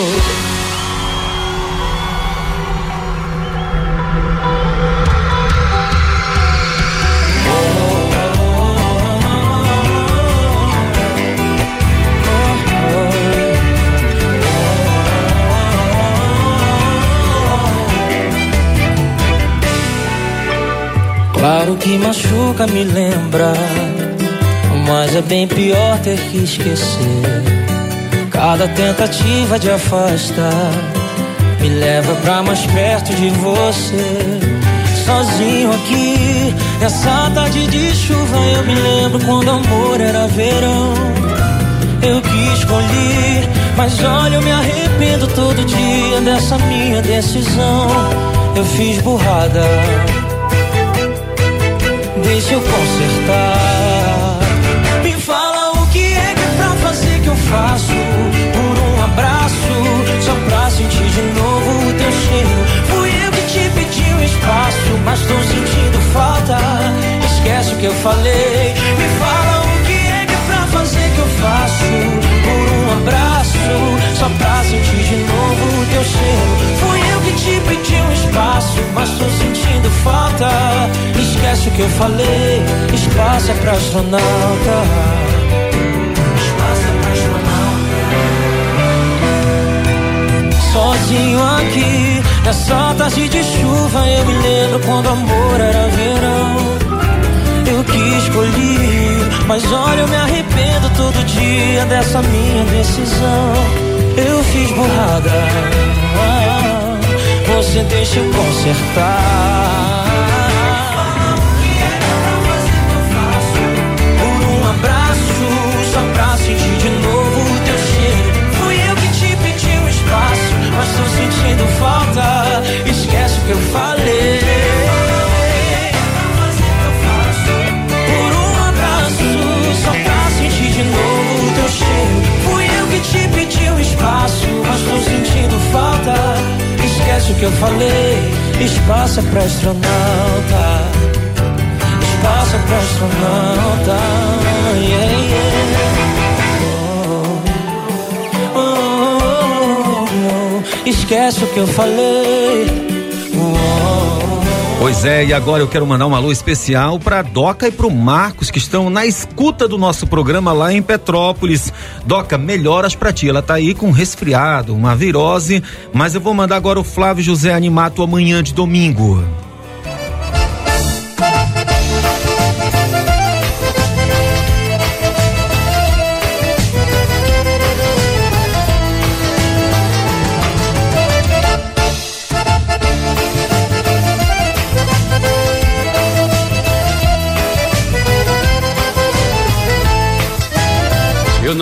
Claro que machuca me lembra, mas é bem pior ter que esquecer. Cada tentativa de afastar me leva pra mais perto de você. Sozinho aqui, nessa tarde de chuva, eu me lembro quando amor era verão. Eu que escolhi, mas olha, eu me arrependo todo dia dessa minha decisão. Eu fiz burrada, eu consertar. Me fala o que é que é pra fazer que eu faço por um abraço, só pra sentir de novo o teu cheiro. Fui eu que te pedi um espaço, mas tô sentindo falta. Esquece o que eu falei. Me fala o que é que é pra fazer que eu faço por um abraço, só pra sentir de novo o teu cheiro. Fui eu que te pedi um espaço, mas tô sentindo falta. Esquece o que eu falei. Espaço é pra astronauta. Espaço é pra astronauta. Sozinho aqui, nessa tarde de chuva, eu me lembro quando amor era verão. Eu que escolhi, mas olha, eu me arrependo todo dia dessa minha decisão. Eu fiz burrada, você deixa eu consertar. Por um abraço, só pra sentir de novo teu cheiro. Fui eu que te pedi um espaço, mas tô sentindo falta. Esquece o que eu falei. Por um abraço, só pra sentir de novo teu cheiro. Fui eu que te pedi um espaço, mas tô sentindo falta. Esquece o que eu falei. Espaço é pra astronauta. Espaço é pra astronauta. Yeah, yeah. Oh, oh, oh, oh. Esquece o que eu falei. Pois é, e agora eu quero mandar um alô especial para Doca e pro Marcos que estão na escuta do nosso programa lá em Petrópolis. Doca, melhoras pra ti. Ela tá aí com resfriado, uma virose, mas eu vou mandar agora o Flávio José Animato amanhã de domingo.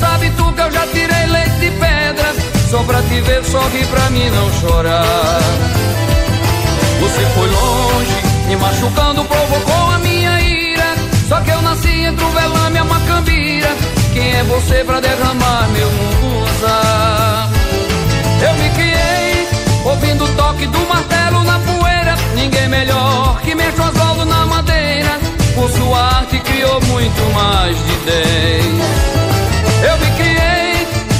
Sabe tu que eu já tirei leite de pedra. Só pra te ver, sorri pra mim não chorar. Você foi longe, me machucando, provocou a minha ira. Só que eu nasci entre o velame e a macambira. Quem é você pra derramar meu musa? Eu me criei, ouvindo o toque do martelo na poeira. Ninguém melhor que mexe o asfalto na madeira. Por sua arte criou muito mais de dez.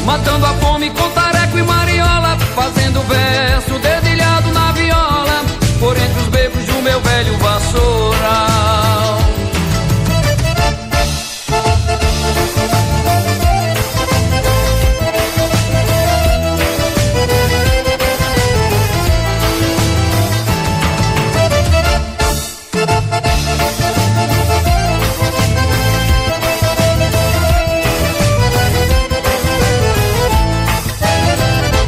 Matando a fome com tareco e mariola, fazendo verso dedilhado na viola, por entre os becos do meu velho vassoural.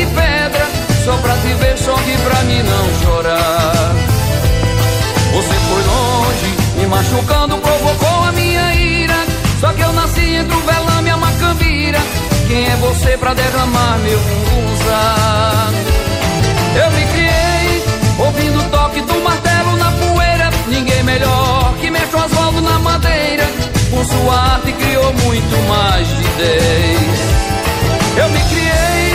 de pedra, só pra te ver, só que pra mim não chorar. Você foi longe, me machucando, provocou a minha ira. Só que eu nasci entre o velame e a macambira. Quem é você pra derramar meu usar? Eu me criei, ouvindo o toque do martelo na poeira. Ninguém melhor que mexe o Oswaldo na madeira. Com sua arte criou muito mais de dez. Eu me criei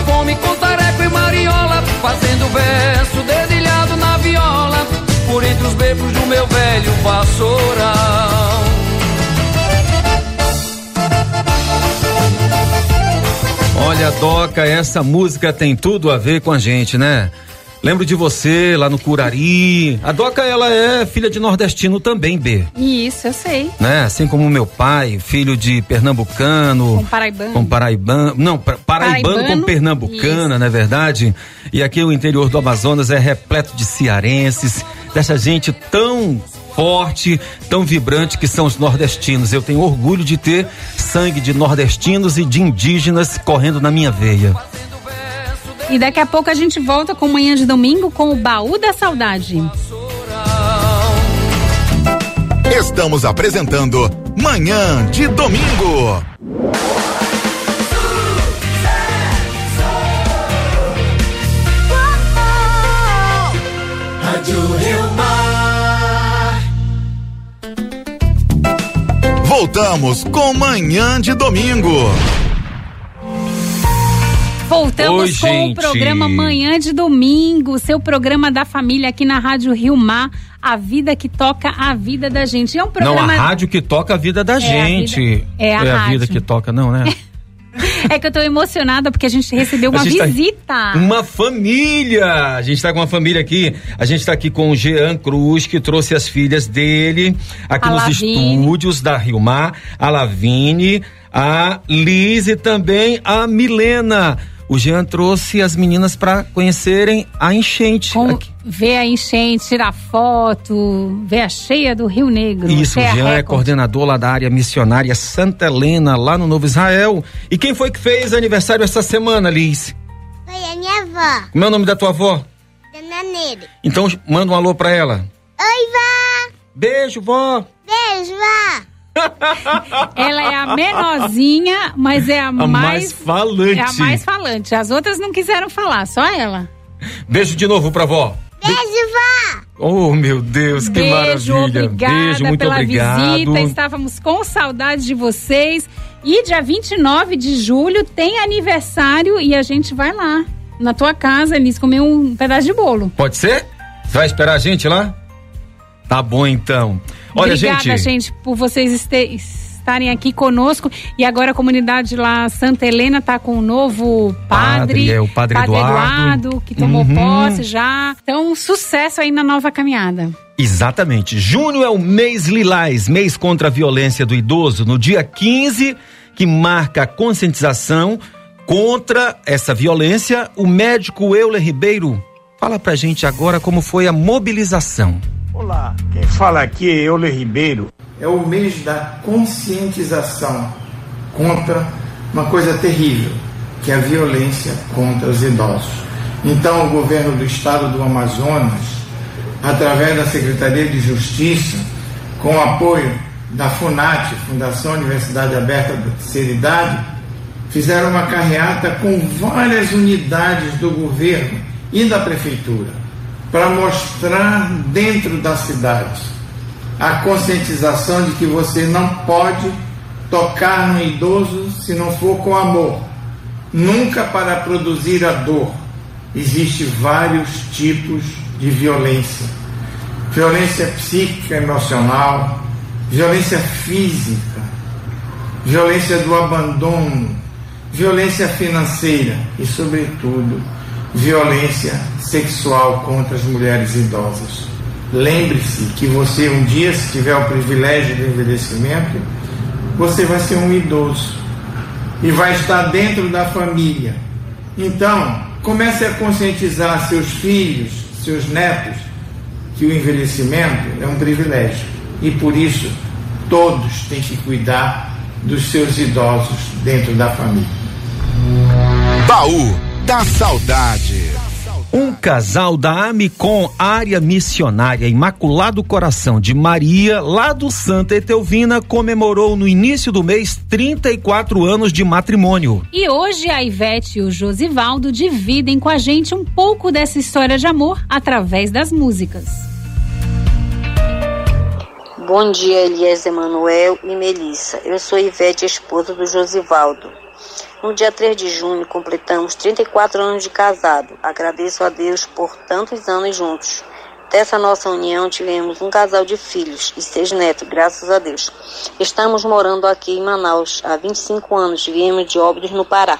fome com tareco e mariola. Fazendo verso dedilhado na viola. Por entre os becos do meu velho vassoural. Olha, Doca, essa música tem tudo a ver com a gente, né? Lembro de você lá no Curari. A Doca, ela é filha de nordestino também, B. Isso, eu sei. Né? Assim como meu pai, filho de pernambucano. Com paraibano. Com paraibano. Não, pra- paraibano, Paraibano, com pernambucana, não é verdade? E aqui o interior do Amazonas é repleto de cearenses, dessa gente tão forte, tão vibrante que são os nordestinos. Eu tenho orgulho de ter sangue de nordestinos e de indígenas correndo na minha veia. E daqui a pouco a gente volta com manhã de domingo com o baú da saudade. Estamos apresentando Manhã de Domingo. Voltamos com Manhã de Domingo. Voltamos Oi, com gente. o programa Manhã de Domingo, seu programa da família aqui na Rádio Rio Mar, a vida que toca a vida da gente. É um Não, programa. a rádio que toca a vida da a gente. vida- é a vida rádio. que toca, não, né? É que eu tô emocionada porque a gente recebeu uma A gente tá- visita. Uma família! A gente está com uma família aqui. A gente está aqui com o Jean Cruz, que trouxe as filhas dele aqui A nos Lavine. estúdios da Rio Mar. A Lavine, a Liz e também a Milena. O Jean trouxe as meninas para conhecerem a enchente. aqui. Ver a enchente, tirar foto, ver a cheia do Rio Negro. Isso, o Jean é coordenador lá da área missionária Santa Helena, lá no Novo Israel. E quem foi que fez aniversário essa semana, Liz? Foi a minha avó, Como é o nome da tua avó? Dona Nery. Então manda um alô pra ela. Oi, vó! Beijo, vó! Beijo, vó! Ela é a menorzinha, mas é a, mais mais, falante. É a mais falante. As outras não quiseram falar, só ela. Beijo de novo pra vó. Beijo, vó! Oh, meu Deus, que Beijo, maravilha. obrigada Beijo, muito pela obrigado. visita. Estávamos com saudade de vocês. E dia 29 de julho tem aniversário e a gente vai lá na tua casa, Elis, comer um pedaço de bolo. Pode ser? Você vai esperar a gente lá? Tá bom, então. Olha, Obrigada, gente. por vocês este- estarem aqui conosco. E agora a comunidade lá, Santa Helena, tá com um novo padre. Padre, é, o Padre Eduardo. que tomou Uhum. posse já. Então, sucesso aí na nova caminhada. Exatamente. Junho é o mês Lilás, mês contra a violência do idoso, no dia 15, que marca a conscientização contra essa violência. O médico Euler Ribeiro fala pra gente agora como foi a mobilização. Olá, quem fala aqui é Euler Ribeiro. É o mês da conscientização contra uma coisa terrível, que é a violência contra os idosos. Então, o governo do estado do Amazonas, através da Secretaria de Justiça, com o apoio da FUNAT, Fundação Universidade Aberta da Terceira Idade, fizeram uma carreata com várias unidades do governo e da prefeitura para mostrar dentro da cidade a conscientização de que você não pode tocar no idoso se não for com amor, nunca para produzir a dor. Existem vários tipos de violência: violência psíquica, emocional, violência física, violência do abandono, violência financeira e, sobretudo, violência sexual contra as mulheres idosas. Lembre-se que você, um dia, se tiver o privilégio do envelhecimento, você vai ser um idoso e vai estar dentro da família. Então, comece a conscientizar seus filhos, seus netos, que o envelhecimento é um privilégio e por isso todos têm que cuidar dos seus idosos dentro da família. Baú da Saudade. Um casal da Amicom, área missionária Imaculado Coração de Maria, lá do Santa Etelvina, comemorou no início do mês 34 anos de matrimônio. E hoje a Ivete e o Josivaldo dividem com a gente um pouco dessa história de amor através das músicas. Bom dia, Elias Emanuel e Melissa. Eu sou Ivete, esposa do Josivaldo. No dia 3 de junho, completamos 34 anos de casado. Agradeço a Deus por tantos anos juntos. Dessa nossa união, tivemos um casal de filhos e seis netos, graças a Deus. Estamos morando aqui em Manaus há 25 anos. Viemos de Óbidos, no Pará.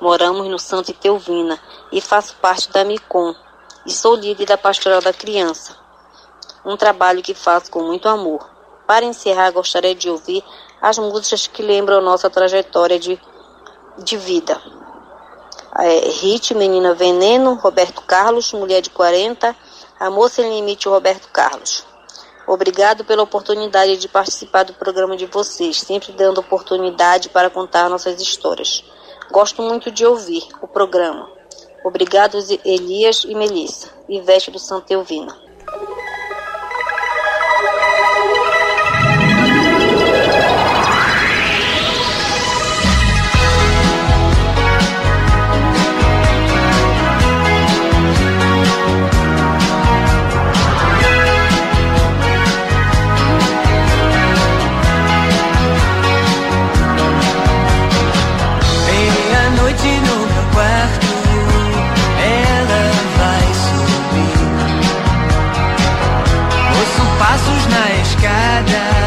Moramos no Santo Itelvina e faço parte da MICOM. E sou líder da Pastoral da Criança. Um trabalho que faço com muito amor. Para encerrar, gostaria de ouvir as músicas que lembram nossa trajetória de de vida. É, Hit, Menina Veneno, Roberto Carlos, Mulher de 40, Amor Sem Limite, Roberto Carlos. Obrigado pela oportunidade de participar do programa de vocês, sempre dando oportunidade para contar nossas histórias. Gosto muito de ouvir o programa. Obrigado, Elias e Melissa. Ivete do Santa passos na escada,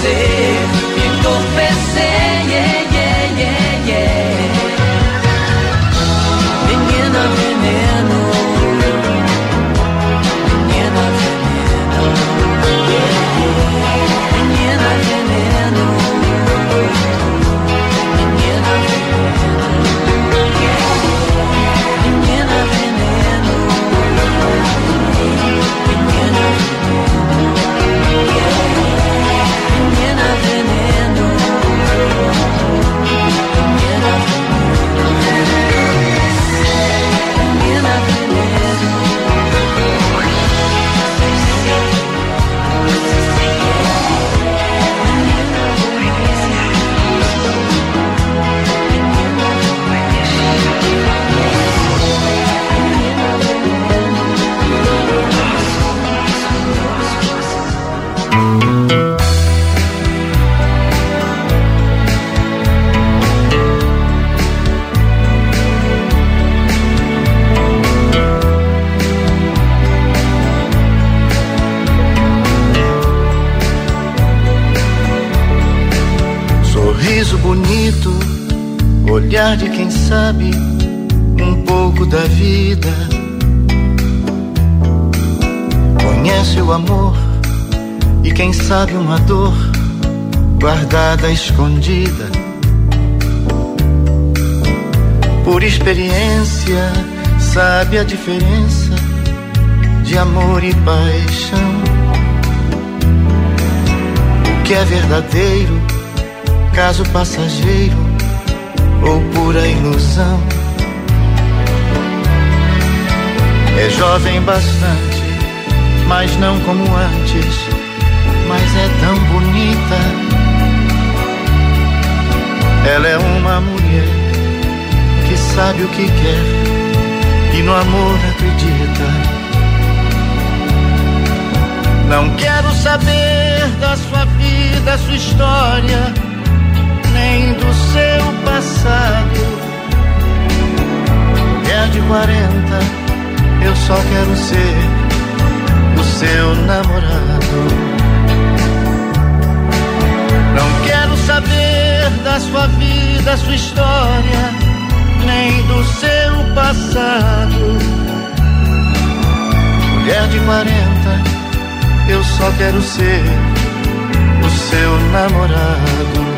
say. Escondida. Por experiência, sabe a diferença de amor e paixão. O que é verdadeiro, caso passageiro ou pura ilusão. É jovem bastante, mas não como antes, mas é tão bonita. Ela é uma mulher que sabe o que quer e no amor acredita. Não quero saber da sua vida, sua história, nem do seu passado. Mulher de 40, eu só quero ser o seu namorado. Não saber da sua vida, sua história, nem do seu passado. Mulher de 40, eu só quero ser o seu namorado.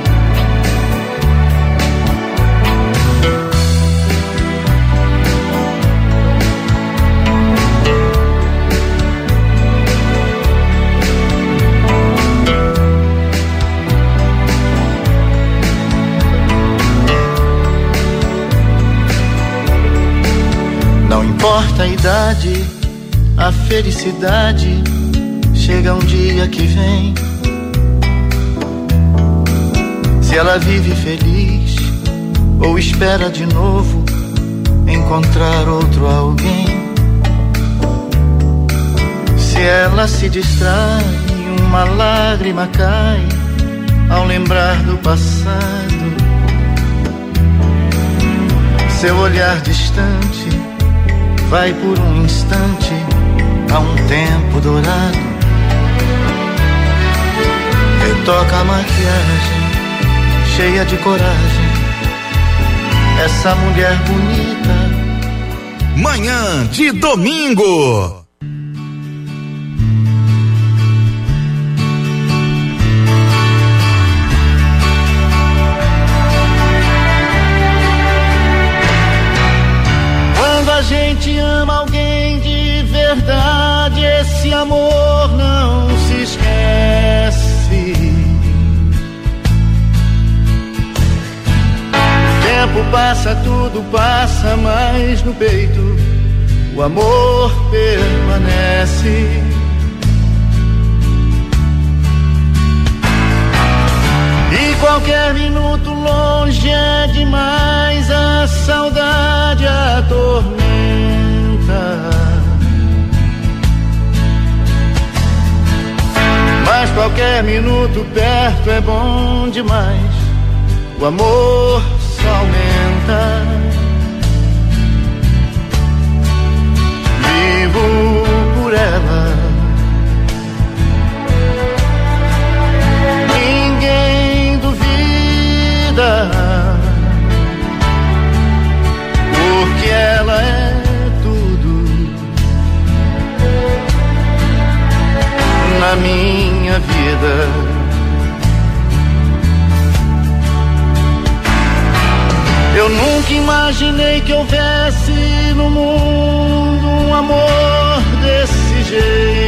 Importa a idade, a felicidade chega um dia que vem. Se ela vive feliz ou espera de novo encontrar outro alguém. Se ela se distrai, uma lágrima cai ao lembrar do passado. Seu olhar distante vai por um instante a um tempo dourado. Retoca a maquiagem, cheia de coragem. Essa mulher bonita. Manhã de domingo. No peito o amor permanece. E qualquer minuto longe é demais, a saudade atormenta. Mas qualquer minuto perto é bom demais, o amor só aumenta. Duvida, porque ela é tudo na minha vida. Eu nunca imaginei que houvesse no mundo um amor desse jeito.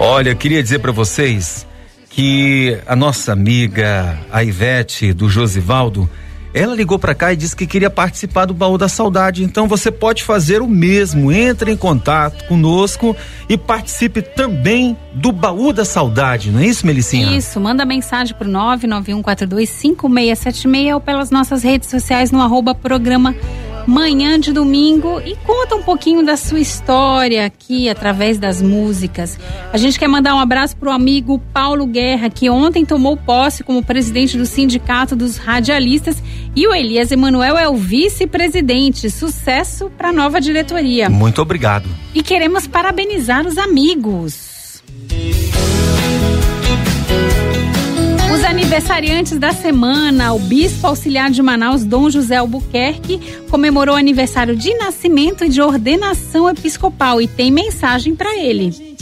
Olha, queria dizer para vocês que a nossa amiga, a Ivete do Josivaldo, ela ligou para cá e disse que queria participar do Baú da Saudade. Então você pode fazer o mesmo. Entre em contato conosco e participe também do Baú da Saudade, não é isso, Melicinha? Isso, manda mensagem pro 991425676 ou pelas nossas redes sociais no arroba programa Manhã de Domingo e conta um pouquinho da sua história aqui através das músicas. A gente quer mandar um abraço pro amigo Paulo Guerra, que ontem tomou posse como presidente do Sindicato dos Radialistas e o Elias Emanuel é o vice-presidente. Sucesso para a nova diretoria. Muito obrigado. E queremos parabenizar os amigos. Aniversariantes da semana, o bispo auxiliar de Manaus, Dom José Albuquerque, comemorou o aniversário de nascimento e de ordenação episcopal e tem mensagem para ele.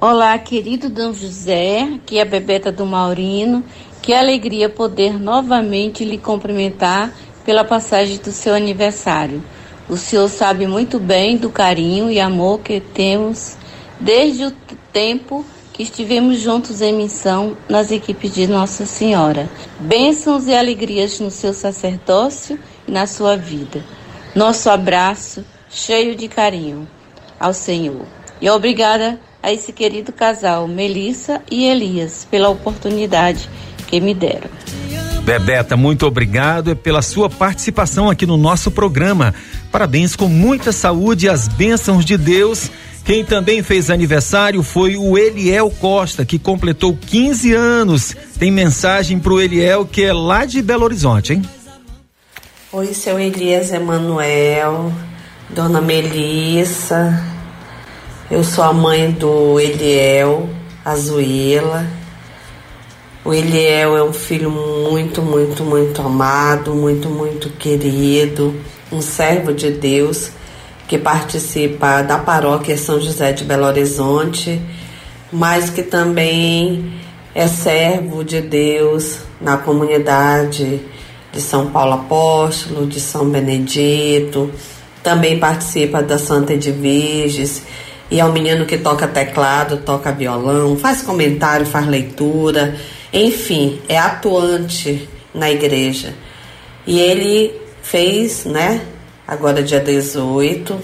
Olá, querido Dom José, aqui é a Bebeta do Maurino. Que alegria poder novamente lhe cumprimentar pela passagem do seu aniversário. O senhor sabe muito bem do carinho e amor que temos desde o tempo que estivemos juntos em missão nas equipes de Nossa Senhora. Bênçãos e alegrias no seu sacerdócio e na sua vida. Nosso abraço cheio de carinho ao Senhor. E obrigada a esse querido casal, Melissa e Elias, pela oportunidade que me deram. Bebeta, muito obrigado pela sua participação aqui no nosso programa. Parabéns com muita saúde e as bênçãos de Deus. Quem também fez aniversário foi o Eliel Costa, que completou 15 anos. Tem mensagem pro Eliel, que é lá de Belo Horizonte, hein? Oi, seu Elias Emanuel, dona Melissa. Eu sou a mãe do Eliel, Azuela. O Eliel é um filho muito, muito, muito amado, muito, muito querido, um servo de Deus que participa da paróquia São José de Belo Horizonte, mas que também é servo de Deus na comunidade de São Paulo Apóstolo, de São Benedito, também participa da Santa Edviges e é um menino que toca teclado, toca violão, faz comentário, faz leitura, enfim, é atuante na igreja. E ele fez, né, agora dia 18,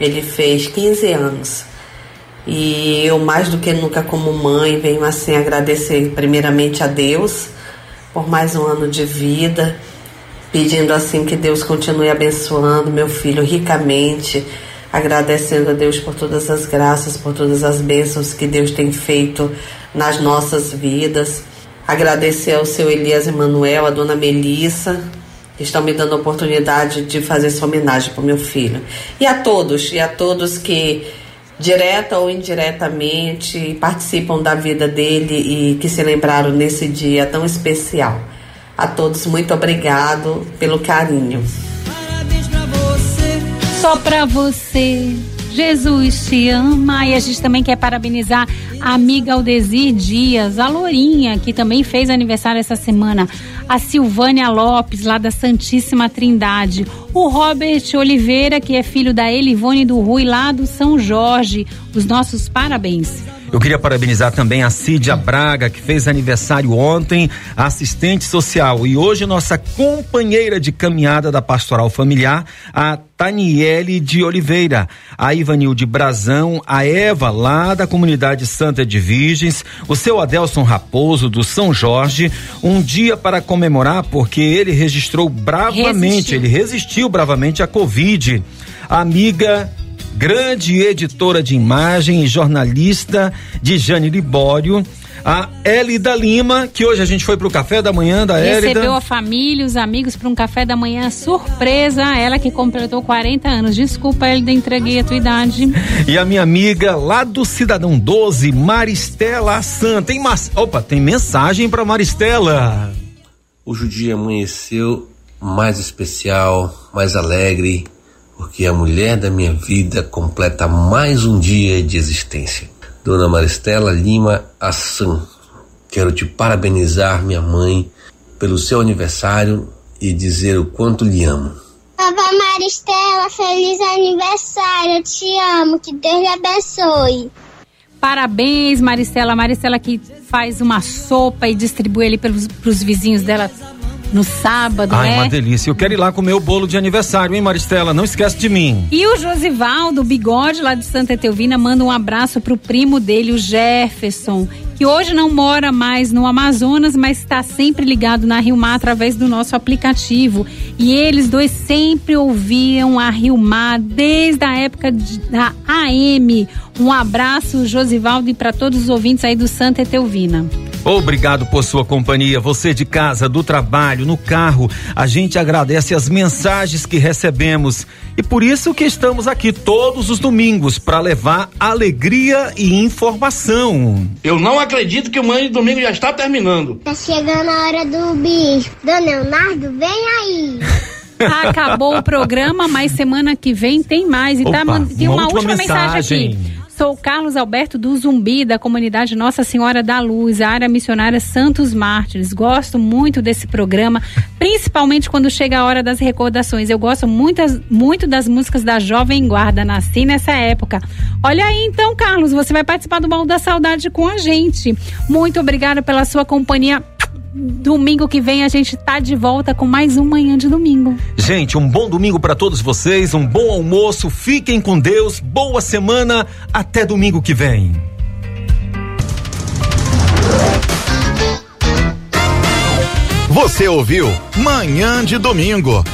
ele fez 15 anos. E eu, mais do que nunca, como mãe, venho assim agradecer primeiramente a Deus por mais um ano de vida, pedindo assim que Deus continue abençoando meu filho ricamente, agradecendo a Deus por todas as graças, por todas as bênçãos que Deus tem feito nas nossas vidas. Agradecer ao seu Elias Emanuel, a dona Melissa, que estão me dando a oportunidade de fazer essa homenagem para o meu filho. E a todos, e a todos que direta ou indiretamente participam da vida dele e que se lembraram nesse dia tão especial. A todos, muito obrigado pelo carinho. Só pra você. Jesus te ama. E a gente também quer parabenizar a amiga Aldesir Dias, a Lourinha, que também fez aniversário essa semana, a Silvânia Lopes, lá da Santíssima Trindade, o Robert Oliveira, que é filho da Elivone do Rui, lá do São Jorge, os nossos parabéns. Eu queria parabenizar também a Cídia Braga, que fez aniversário ontem, assistente social, e hoje nossa companheira de caminhada da Pastoral Familiar, a Taniele de Oliveira, a Ivanilde Brazão, a Eva, lá da comunidade Santa de Virgens, o seu Adelson Raposo, do São Jorge, um dia para comemorar, porque ele registrou bravamente, Resistiu. ele resistiu bravamente à Covid. A amiga grande editora de imagem e jornalista de Jane Libório, a Elida Lima, que hoje a gente foi pro café da manhã da Recebeu Elida. a família, os amigos para um café da manhã surpresa. Ela que completou 40 anos. Desculpa, Elida, entreguei a tua idade. E a minha amiga lá do Cidadão 12, Maristela Santa. Tem mas... Opa, tem mensagem pra Maristela. Hoje o dia amanheceu mais especial, mais alegre, porque a mulher da minha vida completa mais um dia de existência. Dona Maristela Lima Assan, quero te parabenizar, minha mãe, pelo seu aniversário e dizer o quanto lhe amo. Vovó Maristela, feliz aniversário. Eu te amo. Que Deus lhe abençoe. Parabéns, Maristela. Maristela que faz uma sopa e distribui ali pelos, pros vizinhos dela no sábado, Ai, né? uma delícia. Eu quero ir lá comer o bolo de aniversário, hein, Maristela? Não esquece de mim. E o Josivaldo Bigode, lá de Santa Etelvina, manda um abraço pro primo dele, o Jefferson, que hoje não mora mais no Amazonas, mas está sempre ligado na Rio Mar através do nosso aplicativo. E eles dois sempre ouviam a Rio Mar desde a época de- da AM. Um abraço, Josivaldo, e para todos os ouvintes aí do Santa Etelvina. Obrigado por sua companhia, você de casa, do trabalho, no carro. A gente agradece as mensagens que recebemos e por isso que estamos aqui todos os domingos para levar alegria e informação. Eu não acredito que o Mãe de Domingo já está terminando. Tá chegando a hora do bicho. Dona Leonardo, vem aí. Acabou o programa, mas semana que vem tem mais. E tá, Opa, man- tem uma uma, última última mensagem. mensagem. aqui. Sou Carlos Alberto do Zumbi, da comunidade Nossa Senhora da Luz, área missionária Santos Mártires. Gosto muito desse programa, principalmente quando chega a hora das recordações. Eu gosto muitas, muito das músicas da Jovem Guarda, nasci nessa época. Olha aí então, Carlos, você vai participar do Baú da Saudade com a gente. Muito obrigada pela sua companhia. Domingo que vem a gente tá de volta com mais um Manhã de Domingo. Gente, um bom domingo para todos vocês, um bom almoço, fiquem com Deus, boa semana, até domingo que vem. Você ouviu Manhã de Domingo.